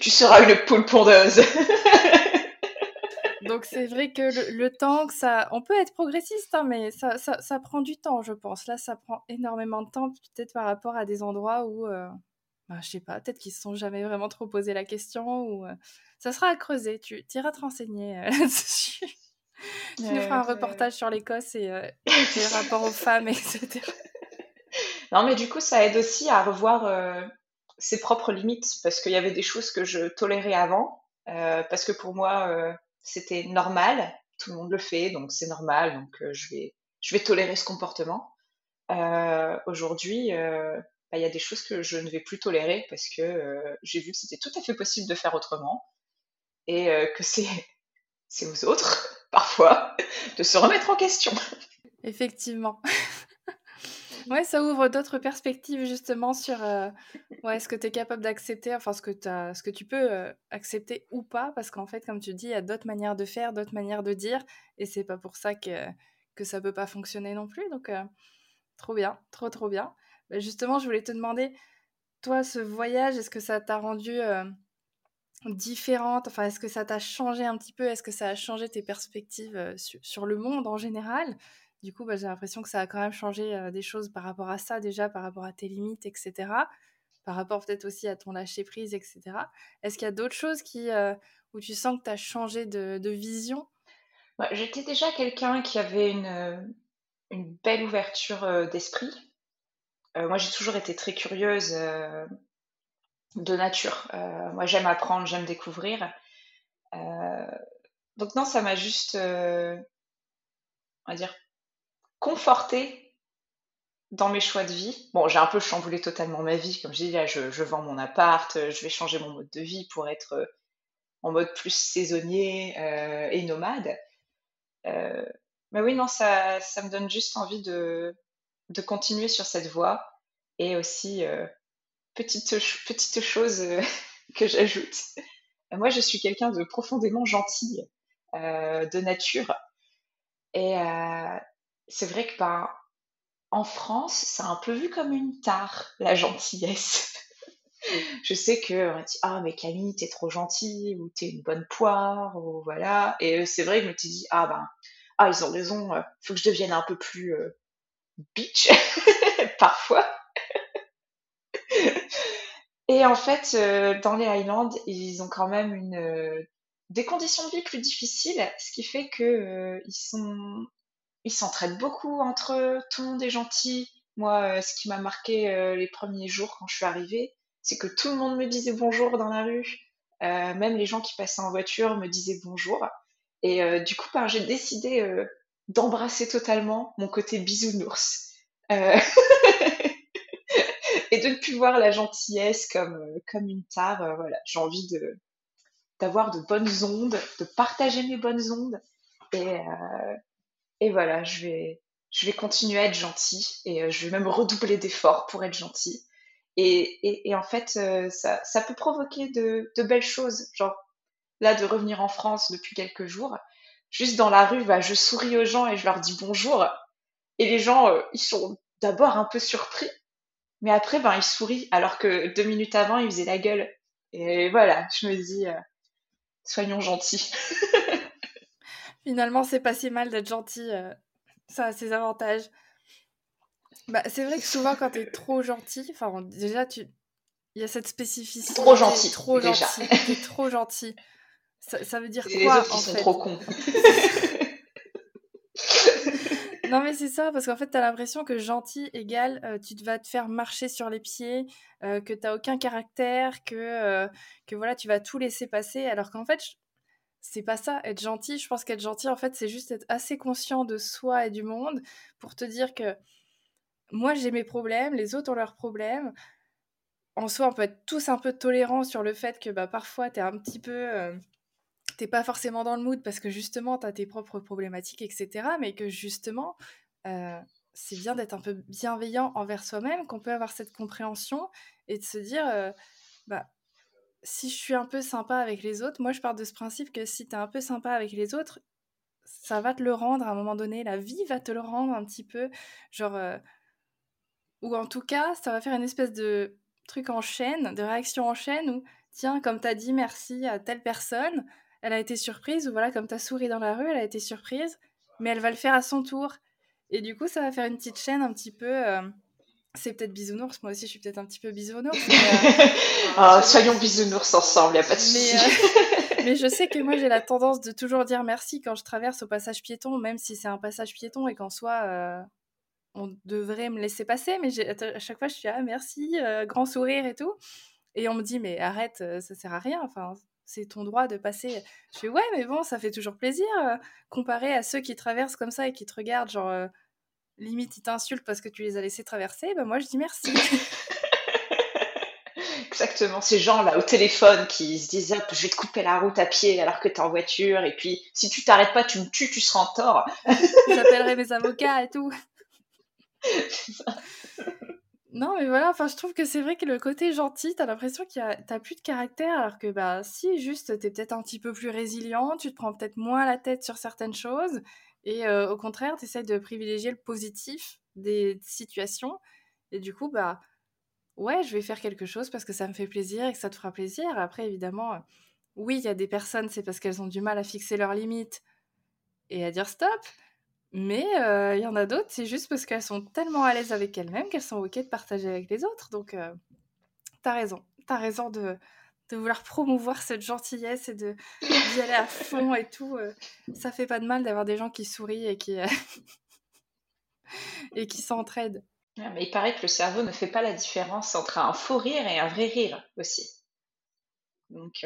B: tu seras une poule pondeuse.
A: Donc c'est vrai que le, temps que ça... On peut être progressiste, hein, mais ça, ça, ça, prend du temps, je pense. Là, ça prend énormément de temps, peut-être par rapport à des endroits où... Euh... Bah, je sais pas, peut-être qu'ils se sont jamais vraiment trop posé la question, ou... Euh, ça sera à creuser, tu iras te renseigner euh, là-dessus. tu nous feras un reportage sur l'Écosse et, euh, et le rapport aux femmes, etc.
B: Non, mais du coup, ça aide aussi à revoir ses propres limites, parce qu'il y avait des choses que je tolérais avant, parce que pour moi c'était normal, tout le monde le fait, donc c'est normal, donc euh, je, vais, je vais tolérer ce comportement. Euh, aujourd'hui, euh, bah, il y a des choses que je ne vais plus tolérer parce que j'ai vu que c'était tout à fait possible de faire autrement et que c'est, c'est aux autres, parfois, de se remettre en question.
A: Effectivement. Ouais, ça ouvre d'autres perspectives justement sur euh, ouais, ce que tu es capable d'accepter, enfin ce que, as, ce que tu peux euh, accepter ou pas, parce qu'en fait, comme tu dis, il y a d'autres manières de faire, d'autres manières de dire, et c'est pas pour ça que, que ça peut pas fonctionner non plus. Donc, euh, trop bien, trop trop bien. Bah, justement, je voulais te demander, toi, ce voyage, est-ce que ça t'a rendu différente? Enfin, est-ce que ça t'a changé un petit peu? Est-ce que ça a changé tes perspectives sur, le monde en général? Du coup, bah, j'ai l'impression que ça a quand même changé des choses par rapport à ça, déjà par rapport à tes limites, etc. Par rapport peut-être aussi à ton lâcher prise, etc. Est-ce qu'il y a d'autres choses qui, où tu sens que tu as changé de, vision?
B: Bah, J'étais déjà quelqu'un qui avait une, belle ouverture d'esprit. moi, j'ai toujours été très curieuse de nature. Moi, j'aime apprendre, j'aime découvrir. Donc non, ça m'a juste, on va dire, conforté dans mes choix de vie. Bon, j'ai un peu chamboulé totalement ma vie, comme je dis là, je, vends mon appart, je vais changer mon mode de vie pour être en mode plus saisonnier et nomade. mais oui, non, ça, ça me donne juste envie de, de continuer sur cette voie et aussi petite, petite chose euh, que j'ajoute. Moi, je suis quelqu'un de profondément gentil euh, de nature. Et euh, c'est vrai que ben, en France, c'est un peu vu comme une tare, la gentillesse. je sais que on dit ah mais Camille t'es trop gentille ou t'es une bonne poire ou voilà et c'est vrai que je me suis dit ah ben ah ils ont raison faut que je devienne un peu plus bitch parfois et en fait, euh, dans les Highlands, ils ont quand même une, euh, des conditions de vie plus difficiles, ce qui fait que euh, ils sont, ils s'entraident beaucoup entre eux. Tout le monde est gentil. Moi, ce qui m'a marqué les premiers jours quand je suis arrivée, c'est que tout le monde me disait bonjour dans la rue. même les gens qui passaient en voiture me disaient bonjour. Et du coup, ben, j'ai décidé d'embrasser totalement mon côté bisounours. et de ne plus voir la gentillesse comme, euh, comme une tare. Euh, voilà, j'ai envie d'avoir de bonnes ondes, de partager mes bonnes ondes. Et, euh, et voilà, je vais, je vais continuer à être gentille et je vais même redoubler d'efforts pour être gentille. Et, et, et en fait, ça, ça, peut provoquer de, de, belles choses. Genre, là, de revenir en France depuis quelques jours, juste dans la rue, bah, je souris aux gens et je leur dis bonjour. Et les gens, ils sont d'abord un peu surpris. Mais après, ben, il sourit, alors que deux minutes avant, il faisait la gueule. Et voilà, je me dis, euh, soyons gentils.
A: Finalement, c'est pas si mal d'être gentil. Euh, ça a ses avantages. Bah, c'est vrai que souvent, quand t'es trop gentil, enfin, déjà, tu... il y a cette spécificité.
B: Trop gentil.
A: Trop
B: déjà.
A: gentil. trop gentil. Ça, ça, veut dire quoi Les autres,
B: sont trop cons.
A: Non, mais c'est ça, parce qu'en fait, tu as l'impression que gentil égale euh, tu vas te faire marcher sur les pieds, euh, que tu aucun caractère, que, euh, que voilà, tu vas tout laisser passer, alors qu'en fait, c'est pas ça, être gentil. Je pense qu'être gentil, en fait, c'est juste être assez conscient de soi et du monde pour te dire que moi, j'ai mes problèmes, les autres ont leurs problèmes. En soi, on peut être tous un peu tolérants sur le fait que bah, parfois, tu es un petit peu t'es pas forcément dans le mood parce que justement, tu as tes propres problématiques, etc. Mais que justement, euh, c'est bien d'être un peu bienveillant envers soi-même, qu'on peut avoir cette compréhension et de se dire, euh, bah, si je suis un peu sympa avec les autres, moi je pars de ce principe que si tu un peu sympa avec les autres, ça va te le rendre à un moment donné, la vie va te le rendre un petit peu, genre, euh, ou en tout cas, ça va faire une espèce de truc en chaîne, de réaction en chaîne où, tiens, comme tu as dit merci à telle personne, elle a été surprise, ou voilà, comme ta souris dans la rue, elle a été surprise, mais elle va le faire à son tour. Et du coup, ça va faire une petite chaîne un petit peu. Euh, c'est peut-être bisounours, moi aussi je suis peut-être un petit peu bisounours.
B: Euh, ah, soyons bisounours ensemble, il a pas de souci.
A: Euh, mais, je sais que moi j'ai la tendance de toujours dire merci quand je traverse au passage piéton, même si c'est un passage piéton et qu'en soi on devrait me laisser passer, mais à chaque fois je suis ah merci, grand sourire et tout. Et on me dit mais arrête, ça sert à rien. Enfin, c'est ton droit de passer. Je fais ouais, mais bon, ça fait toujours plaisir euh, comparé à ceux qui traversent comme ça et qui te regardent, genre euh, limite ils t'insultent parce que tu les as laissés traverser. Ben moi je dis merci.
B: Exactement, ces gens-là au téléphone qui se disent hop, je vais te couper la route à pied alors que tu es en voiture et puis si tu t'arrêtes pas, tu me tues, tu seras en tort.
A: J'appellerai mes avocats et tout. Non, mais voilà, enfin, je trouve que c'est vrai que le côté gentil, t'as l'impression qu'il a, t'as plus de caractère, alors que bah, si, juste, t'es peut-être un petit peu plus résilient, tu te prends peut-être moins la tête sur certaines choses, et au contraire, t'essayes de privilégier le positif des situations, et du coup, bah, ouais, je vais faire quelque chose parce que ça me fait plaisir et que ça te fera plaisir. Après, évidemment, oui, il y a des personnes, c'est parce qu'elles ont du mal à fixer leurs limites et à dire stop. Mais il y en a d'autres, c'est juste parce qu'elles sont tellement à l'aise avec elles-mêmes qu'elles sont OK de partager avec les autres. Donc, t'as raison. T'as raison de, de vouloir promouvoir cette gentillesse et de d'y aller à fond et tout. Euh. ça fait pas de mal d'avoir des gens qui sourient et qui, et qui s'entraident.
B: mais il paraît que le cerveau ne fait pas la différence entre un faux rire et un vrai rire aussi. Donc,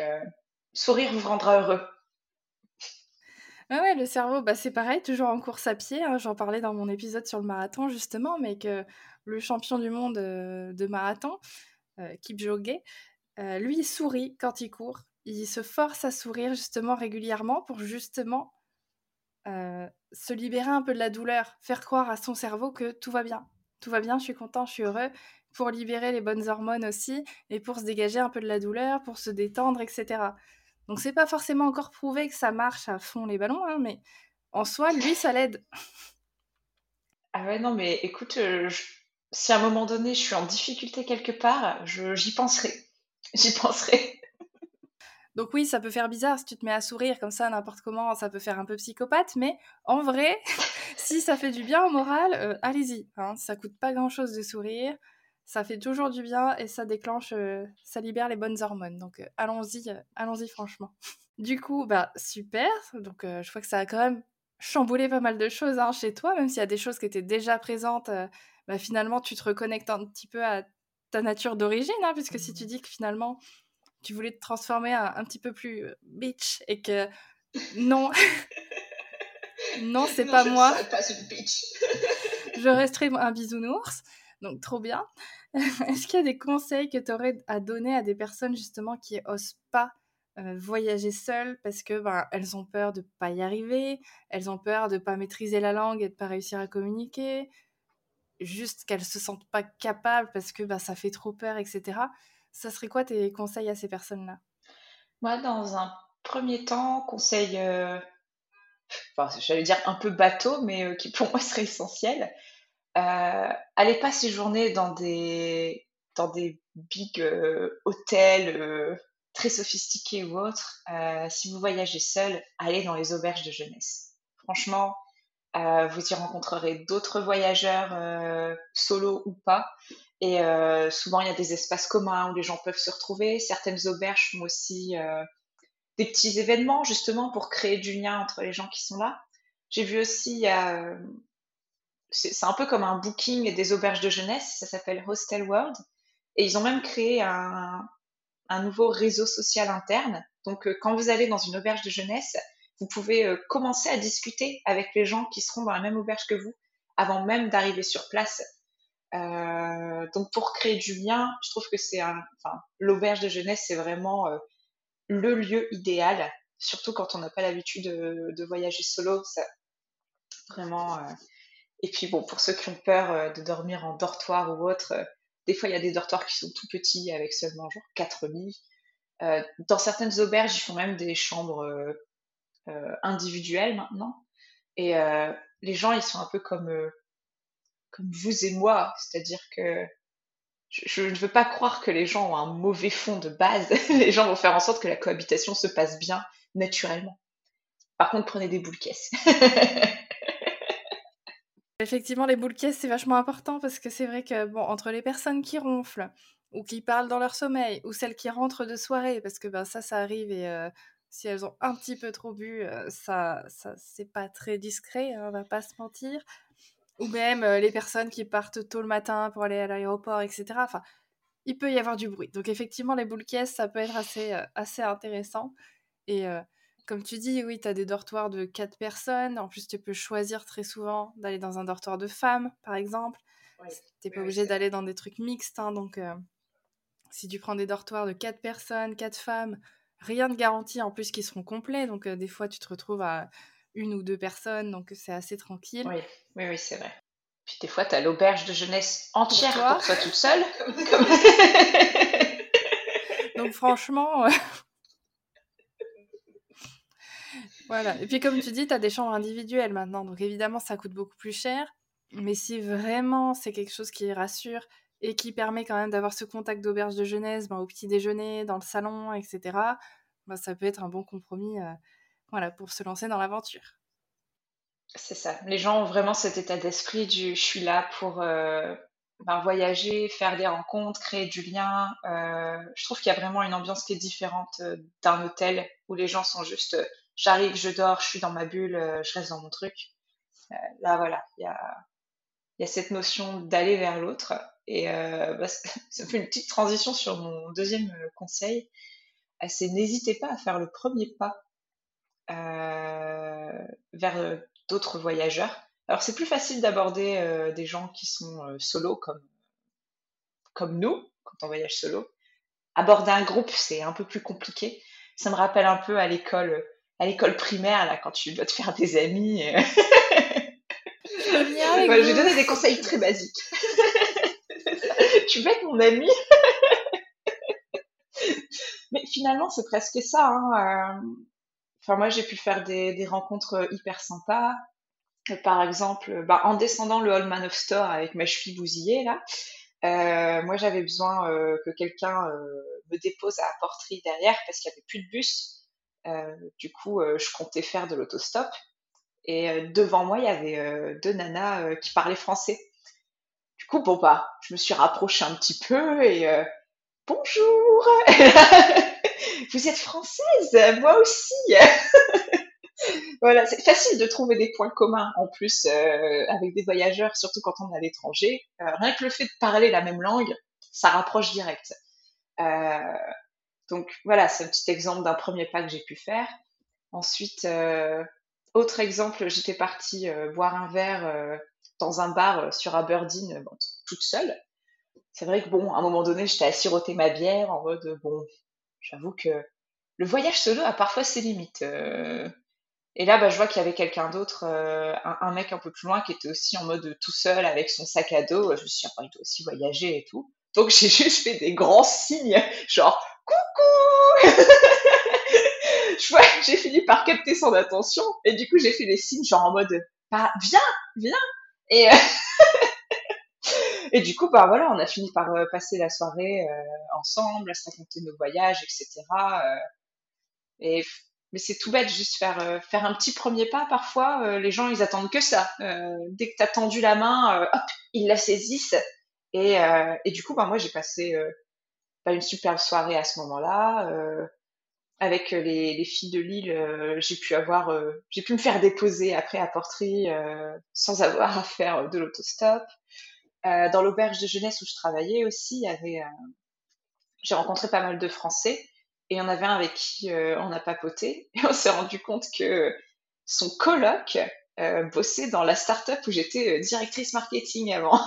B: sourire vous rendra heureux.
A: Ah ouais, le cerveau, bah, c'est pareil, toujours en course à pied. Hein, j'en parlais dans mon épisode sur le marathon, justement, mais que le champion du monde euh, de marathon, euh, Kipchoge, euh, lui, il sourit quand il court. Il se force à sourire, justement, régulièrement pour justement se libérer un peu de la douleur, faire croire à son cerveau que tout va bien. Tout va bien, je suis content, je suis heureux, pour libérer les bonnes hormones aussi, et pour se dégager un peu de la douleur, pour se détendre, etc. Donc c'est pas forcément encore prouvé que ça marche à fond les ballons, hein, mais en soi, lui, ça l'aide.
B: Ah ouais, non, mais écoute, euh, si à un moment donné je suis en difficulté quelque part, j'y penserai. J'y penserai.
A: Donc oui, ça peut faire bizarre si tu te mets à sourire comme ça n'importe comment, ça peut faire un peu psychopathe, mais en vrai, si ça fait du bien au moral, euh, allez-y. Hein, ça coûte pas grand-chose de sourire ça fait toujours du bien et ça déclenche, euh, ça libère les bonnes hormones. Donc euh, allons-y, allons-y franchement. Du coup, bah super. Donc je vois que ça a quand même chamboulé pas mal de choses hein, chez toi, même s'il y a des choses qui étaient déjà présentes. bah, finalement, tu te reconnectes un petit peu à ta nature d'origine, hein, puisque si tu dis que finalement tu voulais te transformer un, un petit peu plus bitch et que non, non, c'est pas moi.
B: Pas une bitch.
A: je resterai un bisounours. Donc, trop bien. Est-ce qu'il y a des conseils que tu aurais à donner à des personnes justement qui osent pas euh, voyager seules parce que ben, elles ont peur de pas y arriver, elles ont peur de pas maîtriser la langue et de pas réussir à communiquer, juste qu'elles se sentent pas capables parce que ben, ça fait trop peur, etc. Ça serait quoi tes conseils à ces personnes-là?
B: Moi, dans un premier temps, conseil, euh, enfin, j'allais dire un peu bateau, mais euh, qui pour moi serait essentiel, euh, allez pas séjourner dans des, dans des big hôtels très sophistiqués ou autres. Si vous voyagez seul, allez dans les auberges de jeunesse. Franchement, vous y rencontrerez d'autres voyageurs, solo ou pas. Et souvent, il y a des espaces communs où les gens peuvent se retrouver. Certaines auberges font aussi des petits événements justement pour créer du lien entre les gens qui sont là. J'ai vu aussi, c'est un peu comme un booking des auberges de jeunesse, ça s'appelle Hostel World. Et ils ont même créé un, nouveau réseau social interne. Donc, euh, quand vous allez dans une auberge de jeunesse, vous pouvez euh, commencer à discuter avec les gens qui seront dans la même auberge que vous avant même d'arriver sur place. Euh, donc, pour créer du lien, je trouve que c'est un, enfin, l'auberge de jeunesse, c'est vraiment le lieu idéal, surtout quand on n'a pas l'habitude de, voyager solo. Vraiment, et puis bon, pour ceux qui ont peur euh, de dormir en dortoir ou autre, euh, des fois il y a des dortoirs qui sont tout petits avec seulement genre 4 lits. Euh, dans certaines auberges, ils font même des chambres individuelles maintenant. Et les gens, ils sont un peu comme, comme vous et moi, c'est-à-dire que je, ne veux pas croire que les gens ont un mauvais fond de base. les gens vont faire en sorte que la cohabitation se passe bien naturellement. Par contre, prenez des boules caisses.
A: Effectivement, les boules caisses, c'est vachement important parce que c'est vrai que, bon, entre les personnes qui ronflent ou qui parlent dans leur sommeil ou celles qui rentrent de soirée, parce que ben, ça, ça arrive et euh, si elles ont un petit peu trop bu, ça, ça c'est pas très discret, hein, on va pas se mentir. Ou même euh, les personnes qui partent tôt le matin pour aller à l'aéroport, etc. Enfin, il peut y avoir du bruit. Donc effectivement, les boules caisses, ça peut être assez, assez intéressant. Et comme tu dis, oui, tu as des dortoirs de 4 personnes. En plus, tu peux choisir très souvent d'aller dans un dortoir de femmes, par exemple. tu n'es pas obligé d'aller dans des trucs mixtes. Hein, donc, si tu prends des dortoirs de 4 personnes, 4 femmes, rien de garanti en plus qu'ils seront complets. Donc, euh, des fois, tu te retrouves à une ou deux personnes. Donc, c'est assez tranquille.
B: Oui, oui, oui c'est vrai. Puis, des fois, tu as l'auberge de jeunesse entière pour toi, pour toi toute seule.
A: donc, franchement. Euh, voilà. Et puis, comme tu dis, tu as des chambres individuelles maintenant. Donc, évidemment, ça coûte beaucoup plus cher. Mais si vraiment c'est quelque chose qui rassure et qui permet quand même d'avoir ce contact d'auberge de jeunesse ben, au petit déjeuner, dans le salon, etc., bah, ça peut être un bon compromis voilà, pour se lancer dans l'aventure.
B: C'est ça. Les gens ont vraiment cet état d'esprit du je suis là pour ben, voyager, faire des rencontres, créer du lien. je trouve qu'il y a vraiment une ambiance qui est différente d'un hôtel où les gens sont juste j'arrive, je dors, je suis dans ma bulle, je reste dans mon truc. là, voilà, il y a cette notion d'aller vers l'autre. Et bah, ça fait une petite transition sur mon deuxième conseil. C'est n'hésitez pas à faire le premier pas vers d'autres voyageurs. Alors c'est plus facile d'aborder euh, des gens qui sont euh, solo comme, comme nous, quand on voyage solo. Aborder un groupe, c'est un peu plus compliqué. Ça me rappelle un peu à l'école, à l'école primaire, là, quand tu dois te faire des amis. Euh. je vais donner des conseils très basiques. tu veux être mon ami? Mais finalement, c'est presque ça. Hein. Enfin, moi, j'ai pu faire des, des rencontres hyper sympas par exemple, bah, en descendant le Hallman of Store avec ma cheville bousillée là, euh, moi j'avais besoin euh, que quelqu'un euh, me dépose à porterie derrière parce qu'il n'y avait plus de bus. du coup, je comptais faire de l'autostop. Et devant moi, il y avait deux nanas qui parlaient français. Bon bah, je me suis rapprochée un petit peu et bonjour. Vous êtes française, moi aussi. voilà, c'est facile de trouver des points communs en plus euh, avec des voyageurs, surtout quand on est à l'étranger. Euh, rien que le fait de parler la même langue, ça rapproche direct. Euh, donc voilà, c'est un petit exemple d'un premier pas que j'ai pu faire. Ensuite, autre exemple, j'étais partie boire un verre dans un bar sur Aberdeen, toute seule. C'est vrai que bon, à un moment donné, j'étais à siroter ma bière en mode bon, j'avoue que le voyage solo a parfois ses limites. Et là, bah, je vois qu'il y avait quelqu'un d'autre, euh, un, mec un peu plus loin, qui était aussi en mode tout seul avec son sac à dos. Je me suis dit, ah, il doit aussi voyager et tout. Donc j'ai juste fait des grands signes, genre coucou. je vois, j'ai fini par capter son attention et du coup j'ai fait des signes genre en mode bah, viens, viens. Et euh, et du coup bah voilà, on a fini par euh, passer la soirée ensemble, à se raconter nos voyages, etc. et mais c'est tout bête, juste faire, euh, faire un petit premier pas. Parfois, euh, les gens, ils attendent que ça. Euh, dès que tu as tendu la main, hop, ils la saisissent. Et, et du coup, bah, moi, j'ai passé bah, une super soirée à ce moment-là. Avec les, les, filles de Lille, j'ai pu avoir, j'ai pu me faire déposer après à Porterie sans avoir à faire de l'autostop. dans l'auberge de jeunesse où je travaillais aussi, il y avait, j'ai rencontré pas mal de Français. Et on avait un avec qui euh, on a papoté et on s'est rendu compte que son coloc euh, bossait dans la start-up où j'étais euh, directrice marketing avant.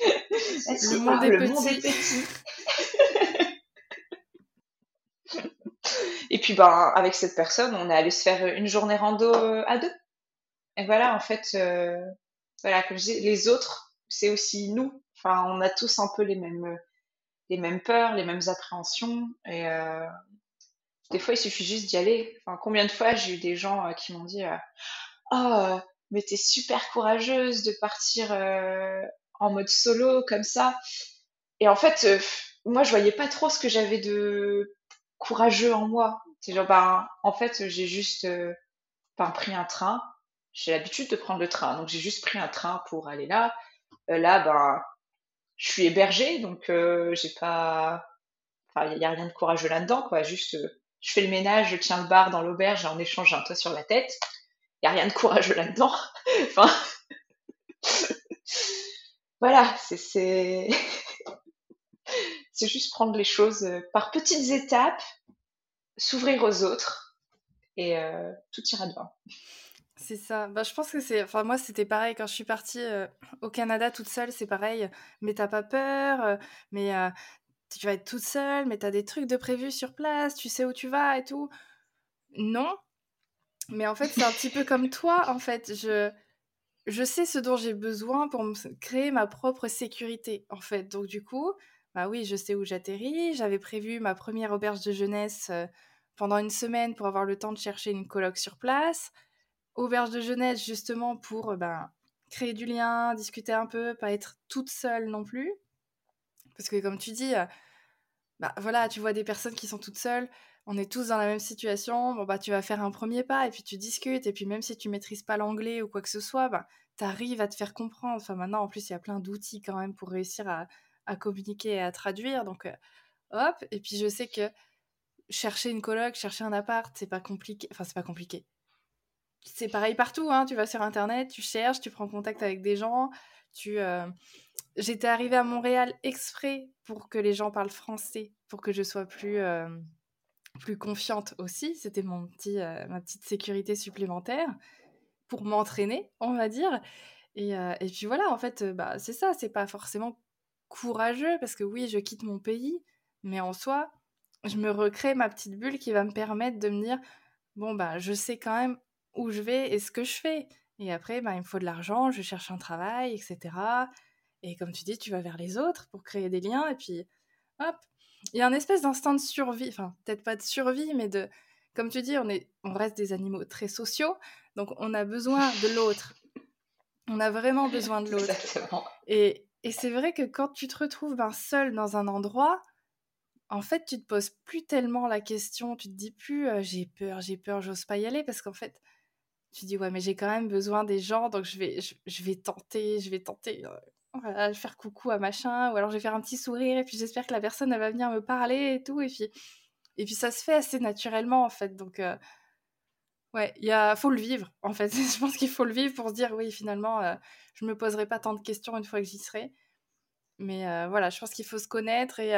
A: le, monde, est le monde, est petit.
B: Puis ben avec cette personne, on est allé se faire une journée rando à deux. Et voilà, en fait, voilà, comme je dis, les autres, c'est aussi nous. Enfin, on a tous un peu les mêmes les mêmes peurs, les mêmes appréhensions. Et euh, des fois, il suffit juste d'y aller. Enfin, combien de fois j'ai eu des gens euh, qui m'ont dit euh, Oh, mais t'es super courageuse de partir en mode solo comme ça. Et en fait, moi, je voyais pas trop ce que j'avais de courageux en moi. C'est genre, ben, en fait, j'ai juste ben, pris un train. J'ai l'habitude de prendre le train, donc j'ai juste pris un train pour aller là. là, ben, je suis hébergée, donc euh, j'ai pas, enfin il y a rien de courageux là-dedans, quoi. Juste, euh, je fais le ménage, je tiens le bar dans l'auberge et en échange j'ai un toit sur la tête. Il y a rien de courageux là-dedans. enfin, voilà, c'est c'est juste prendre les choses euh, par petites étapes, s'ouvrir aux autres et tout ira bien.
A: C'est ça. Bah, je pense que c'est. Enfin, moi, c'était pareil. Quand je suis partie au Canada toute seule, c'est pareil. Mais t'as pas peur. mais tu vas être toute seule. Mais t'as des trucs de prévus sur place. Tu sais où tu vas et tout. Non. Mais en fait, c'est un petit peu comme toi. En fait, je. Je sais ce dont j'ai besoin pour créer ma propre sécurité, en fait. Donc, du coup, bah oui, je sais où j'atterris. J'avais prévu ma première auberge de jeunesse pendant une semaine pour avoir le temps de chercher une coloc sur place auberge de jeunesse justement pour ben, créer du lien, discuter un peu, pas être toute seule non plus. Parce que comme tu dis, bah voilà, tu vois des personnes qui sont toutes seules, on est tous dans la même situation, bon bah tu vas faire un premier pas et puis tu discutes et puis même si tu maîtrises pas l'anglais ou quoi que ce soit, bah tu arrives à te faire comprendre. Enfin maintenant en plus il y a plein d'outils quand même pour réussir à, communiquer et à traduire donc euh, hop et puis je sais que chercher une coloc, chercher un appart, c'est pas compliqué, enfin c'est pas compliqué. C'est pareil partout, hein. tu vas sur internet, tu cherches, tu prends contact avec des gens, tu euh, J'étais arrivée à Montréal exprès pour que les gens parlent français, pour que je sois plus, euh, plus confiante aussi. C'était mon petit, ma petite sécurité supplémentaire pour m'entraîner, on va dire. Et, et, puis voilà, en fait, bah, c'est ça, c'est pas forcément courageux parce que oui, je quitte mon pays, mais en soi, je me recrée ma petite bulle qui va me permettre de me dire bon, bah, je sais quand même où je vais et ce que je fais. Et après, bah, il me faut de l'argent, je cherche un travail, etc. Et comme tu dis, tu vas vers les autres pour créer des liens. Et puis, hop, il y a un espèce d'instinct de survie. Enfin, peut-être pas de survie, mais de. Comme tu dis, on, est, on reste des animaux très sociaux. Donc, on a besoin de l'autre. On a vraiment besoin de l'autre. Et, et c'est vrai que quand tu te retrouves ben, seul dans un endroit, en fait, tu te poses plus tellement la question. Tu te dis plus euh, j'ai peur, j'ai peur, j'ose pas y aller parce qu'en fait, tu dis ouais, mais j'ai quand même besoin des gens, donc je vais, je vais tenter, je vais tenter. Euh, faire coucou à machin, ou alors je vais faire un petit sourire, et puis j'espère que la personne va venir me parler et tout, et puis, et puis ça se fait assez naturellement en fait, donc euh, ouais, il faut le vivre en fait, je pense qu'il faut le vivre pour se dire oui finalement euh, je me poserai pas tant de questions une fois que j'y serai, mais euh, voilà, je pense qu'il faut se connaître et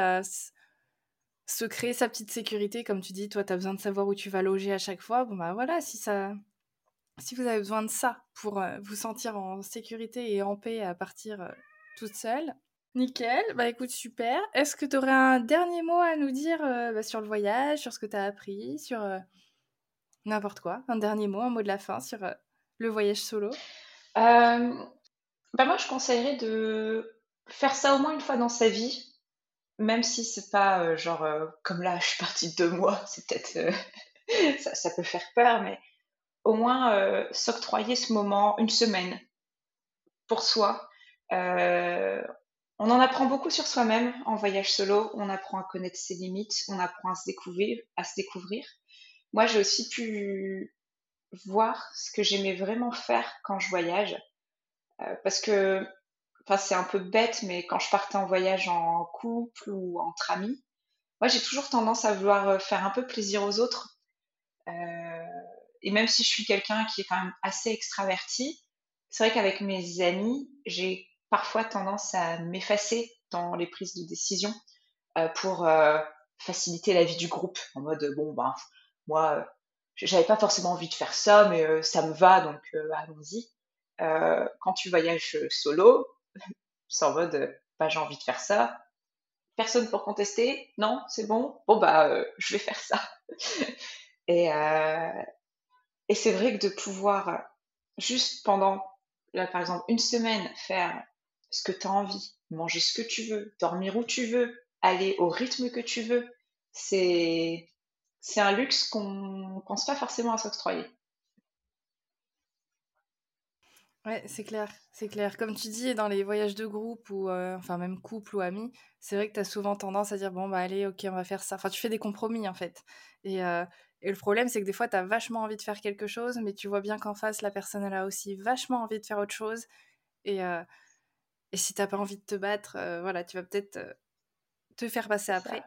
A: se créer sa petite sécurité, comme tu dis, toi tu as besoin de savoir où tu vas loger à chaque fois, bon bah voilà, si ça si vous avez besoin de ça pour vous sentir en sécurité et en paix à partir toute seule. Nickel, bah écoute, super. Est-ce que tu aurais un dernier mot à nous dire euh, bah, sur le voyage, sur ce que tu as appris, sur euh, n'importe quoi Un dernier mot, un mot de la fin sur euh, le voyage solo
B: bah Moi, je conseillerais de faire ça au moins une fois dans sa vie, même si c'est pas genre comme là, je suis partie deux mois, c'est peut-être. ça, ça, peut faire peur, mais au moins s'octroyer ce moment, une semaine, pour soi, euh, on en apprend beaucoup sur soi-même en voyage solo. On apprend à connaître ses limites, on apprend à. À se découvrir. Moi, j'ai aussi pu voir ce que j'aimais vraiment faire quand je voyage, euh, parce que, enfin, c'est un peu bête, mais quand je partais en voyage en couple ou entre amis, moi, j'ai toujours tendance à vouloir euh, faire un peu plaisir aux autres. et même si je suis quelqu'un qui est quand même assez extraverti, c'est vrai qu'avec mes amis, j'ai parfois tendance à m'effacer dans les prises de décision euh, pour euh, faciliter la vie du groupe. En mode, bon, ben, moi, euh, j'avais pas forcément envie de faire ça, mais ça me va, donc allons-y. quand tu voyages solo, c'est en mode, bah, j'ai envie de faire ça. Personne pour contester? Non, c'est bon? Bon, bah, je vais faire ça. et, et c'est vrai que de pouvoir, juste pendant, là, par exemple, une semaine, faire ce que tu as envie, manger ce que tu veux, dormir où tu veux, aller au rythme que tu veux. C'est, c'est un luxe qu'on pense pas forcément à s'octroyer.
A: Ouais, c'est clair, c'est clair. Comme tu dis, dans les voyages de groupe ou euh, enfin même couple ou amis, c'est vrai que tu as souvent tendance à dire bon bah allez, OK, on va faire ça. Enfin, tu fais des compromis en fait. Et, euh, et le problème, c'est que des fois, tu as vachement envie de faire quelque chose, mais tu vois bien qu'en face, la personne elle a aussi vachement envie de faire autre chose. Et, euh, et si t'as pas envie de te battre, euh, voilà, tu vas peut-être te faire passer après.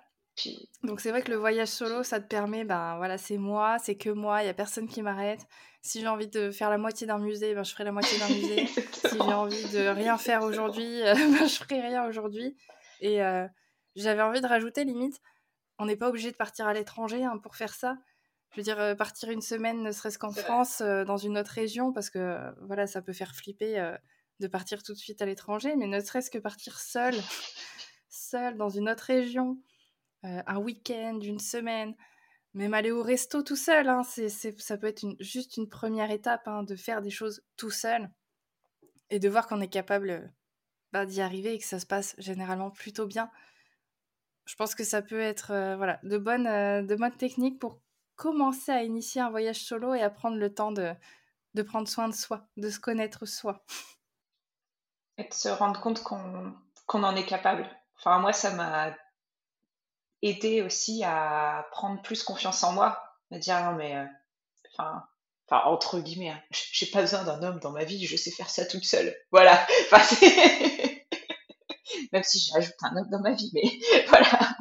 A: Donc c'est vrai que le voyage solo, ça te permet, ben voilà, c'est moi, c'est que moi, il y a personne qui m'arrête. Si j'ai envie de faire la moitié d'un musée, ben je ferai la moitié d'un musée. si j'ai envie de rien faire aujourd'hui, euh, ben, je ferai rien aujourd'hui. Et j'avais envie de rajouter limite, on n'est pas obligé de partir à l'étranger hein, pour faire ça. Je veux dire, partir une semaine, ne serait-ce qu'en France, dans une autre région, parce que voilà, ça peut faire flipper de partir tout de suite à l'étranger, mais ne serait-ce que partir seul, seul dans une autre région, euh, un week-end, une semaine, même aller au resto tout seul, hein, ça peut être juste une première étape hein, de faire des choses tout seul et de voir qu'on est capable bah, d'y arriver et que ça se passe généralement plutôt bien. Je pense que ça peut être euh, voilà, de, bonnes, euh, de bonnes techniques pour commencer à initier un voyage solo et à prendre le temps de, de prendre soin de soi, de se connaître soi.
B: et de se rendre compte qu'on en est capable. Enfin, moi, ça m'a aidé aussi à prendre plus confiance en moi, à dire non mais, enfin, enfin entre guillemets, hein, j'ai pas besoin d'un homme dans ma vie, je sais faire ça toute seule. Voilà. Enfin, Même si j'ajoute un homme dans ma vie, mais voilà.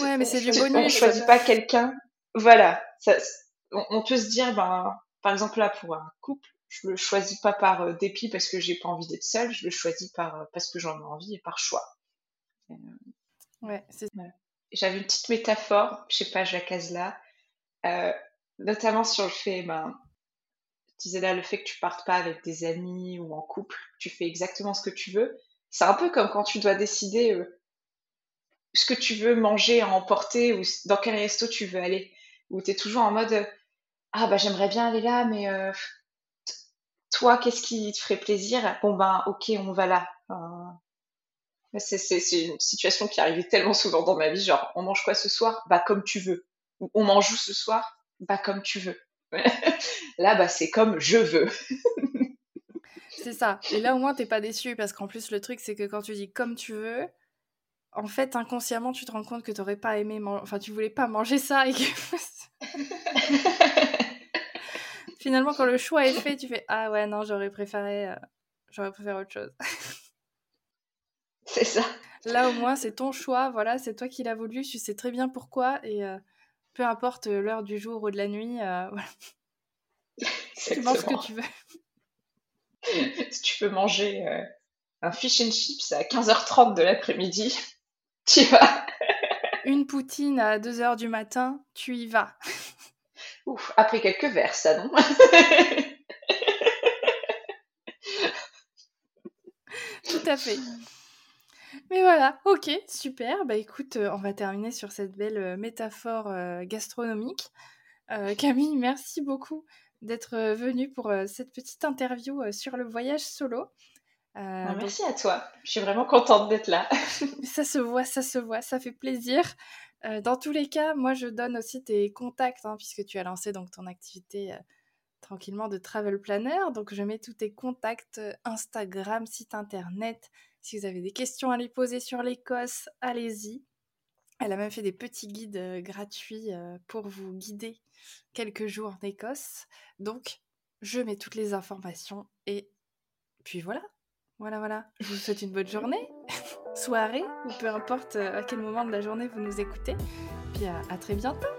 A: Ouais, mais c'est du bonus.
B: On choisit pas quelqu'un. Voilà. Ça, on, peut se dire, ben, par exemple là pour un couple, je le choisis pas par euh, dépit parce que j'ai pas envie d'être seule, je le choisis par euh, parce que j'en ai envie et par choix.
A: Euh, ouais,
B: J'avais une petite métaphore, je sais pas, je la case là, notamment sur le fait, ben, tu disais là, le fait que tu partes pas avec des amis ou en couple, tu fais exactement ce que tu veux. C'est un peu comme quand tu dois décider ce que tu veux manger à emporter ou dans quel resto tu veux aller, où tu es toujours en mode ah bah j'aimerais bien aller là, mais toi, qu'est-ce qui te ferait plaisir? Bon ben, ok, on va là. C'est une situation qui arrivait tellement souvent dans ma vie, genre, on mange quoi ce soir? Bah comme tu veux. Ou on mange où ce soir? Bah comme tu veux. là, bah c'est comme je veux.
A: c'est ça. Et là, au moins, t'es pas déçu, parce qu'en plus, le truc, c'est que quand tu dis comme tu veux, en fait, inconsciemment, tu te rends compte que t'aurais pas aimé, enfin, tu voulais pas manger ça et que finalement, quand le choix est fait, tu fais Ah ouais, non, j'aurais préféré, euh, j'aurais préféré autre chose.
B: c'est ça.
A: Là, au moins, c'est ton choix, voilà, c'est toi qui l'as voulu, tu sais très bien pourquoi, et euh, peu importe l'heure du jour ou de la nuit, euh, voilà. tu manges ce que tu veux.
B: si tu peux manger un fish and chips à 15h30 de l'après-midi, tu vas.
A: Une poutine à 2h du matin, tu y vas.
B: Ouf, après quelques verres, ça, non?
A: Tout à fait. Mais voilà, ok, super. Bah écoute, euh, on va terminer sur cette belle euh, métaphore euh, gastronomique. Camille, merci beaucoup d'être venue pour cette petite interview sur le voyage solo.
B: Bah, merci à toi. Je suis vraiment contente d'être là.
A: ça se voit, ça se voit, ça fait plaisir. Dans tous les cas, moi je donne aussi tes contacts, hein, puisque tu as lancé donc ton activité tranquillement de travel planner. Donc je mets tous tes contacts, Instagram, site internet. Si vous avez des questions à les poser sur l'Écosse, allez-y. Elle a même fait des petits guides gratuits pour vous guider quelques jours en Écosse. Donc je mets toutes les informations et puis voilà. Voilà, voilà. Je vous souhaite une bonne journée, soirée, ou peu importe euh, à quel moment de la journée vous nous écoutez. Puis à très bientôt.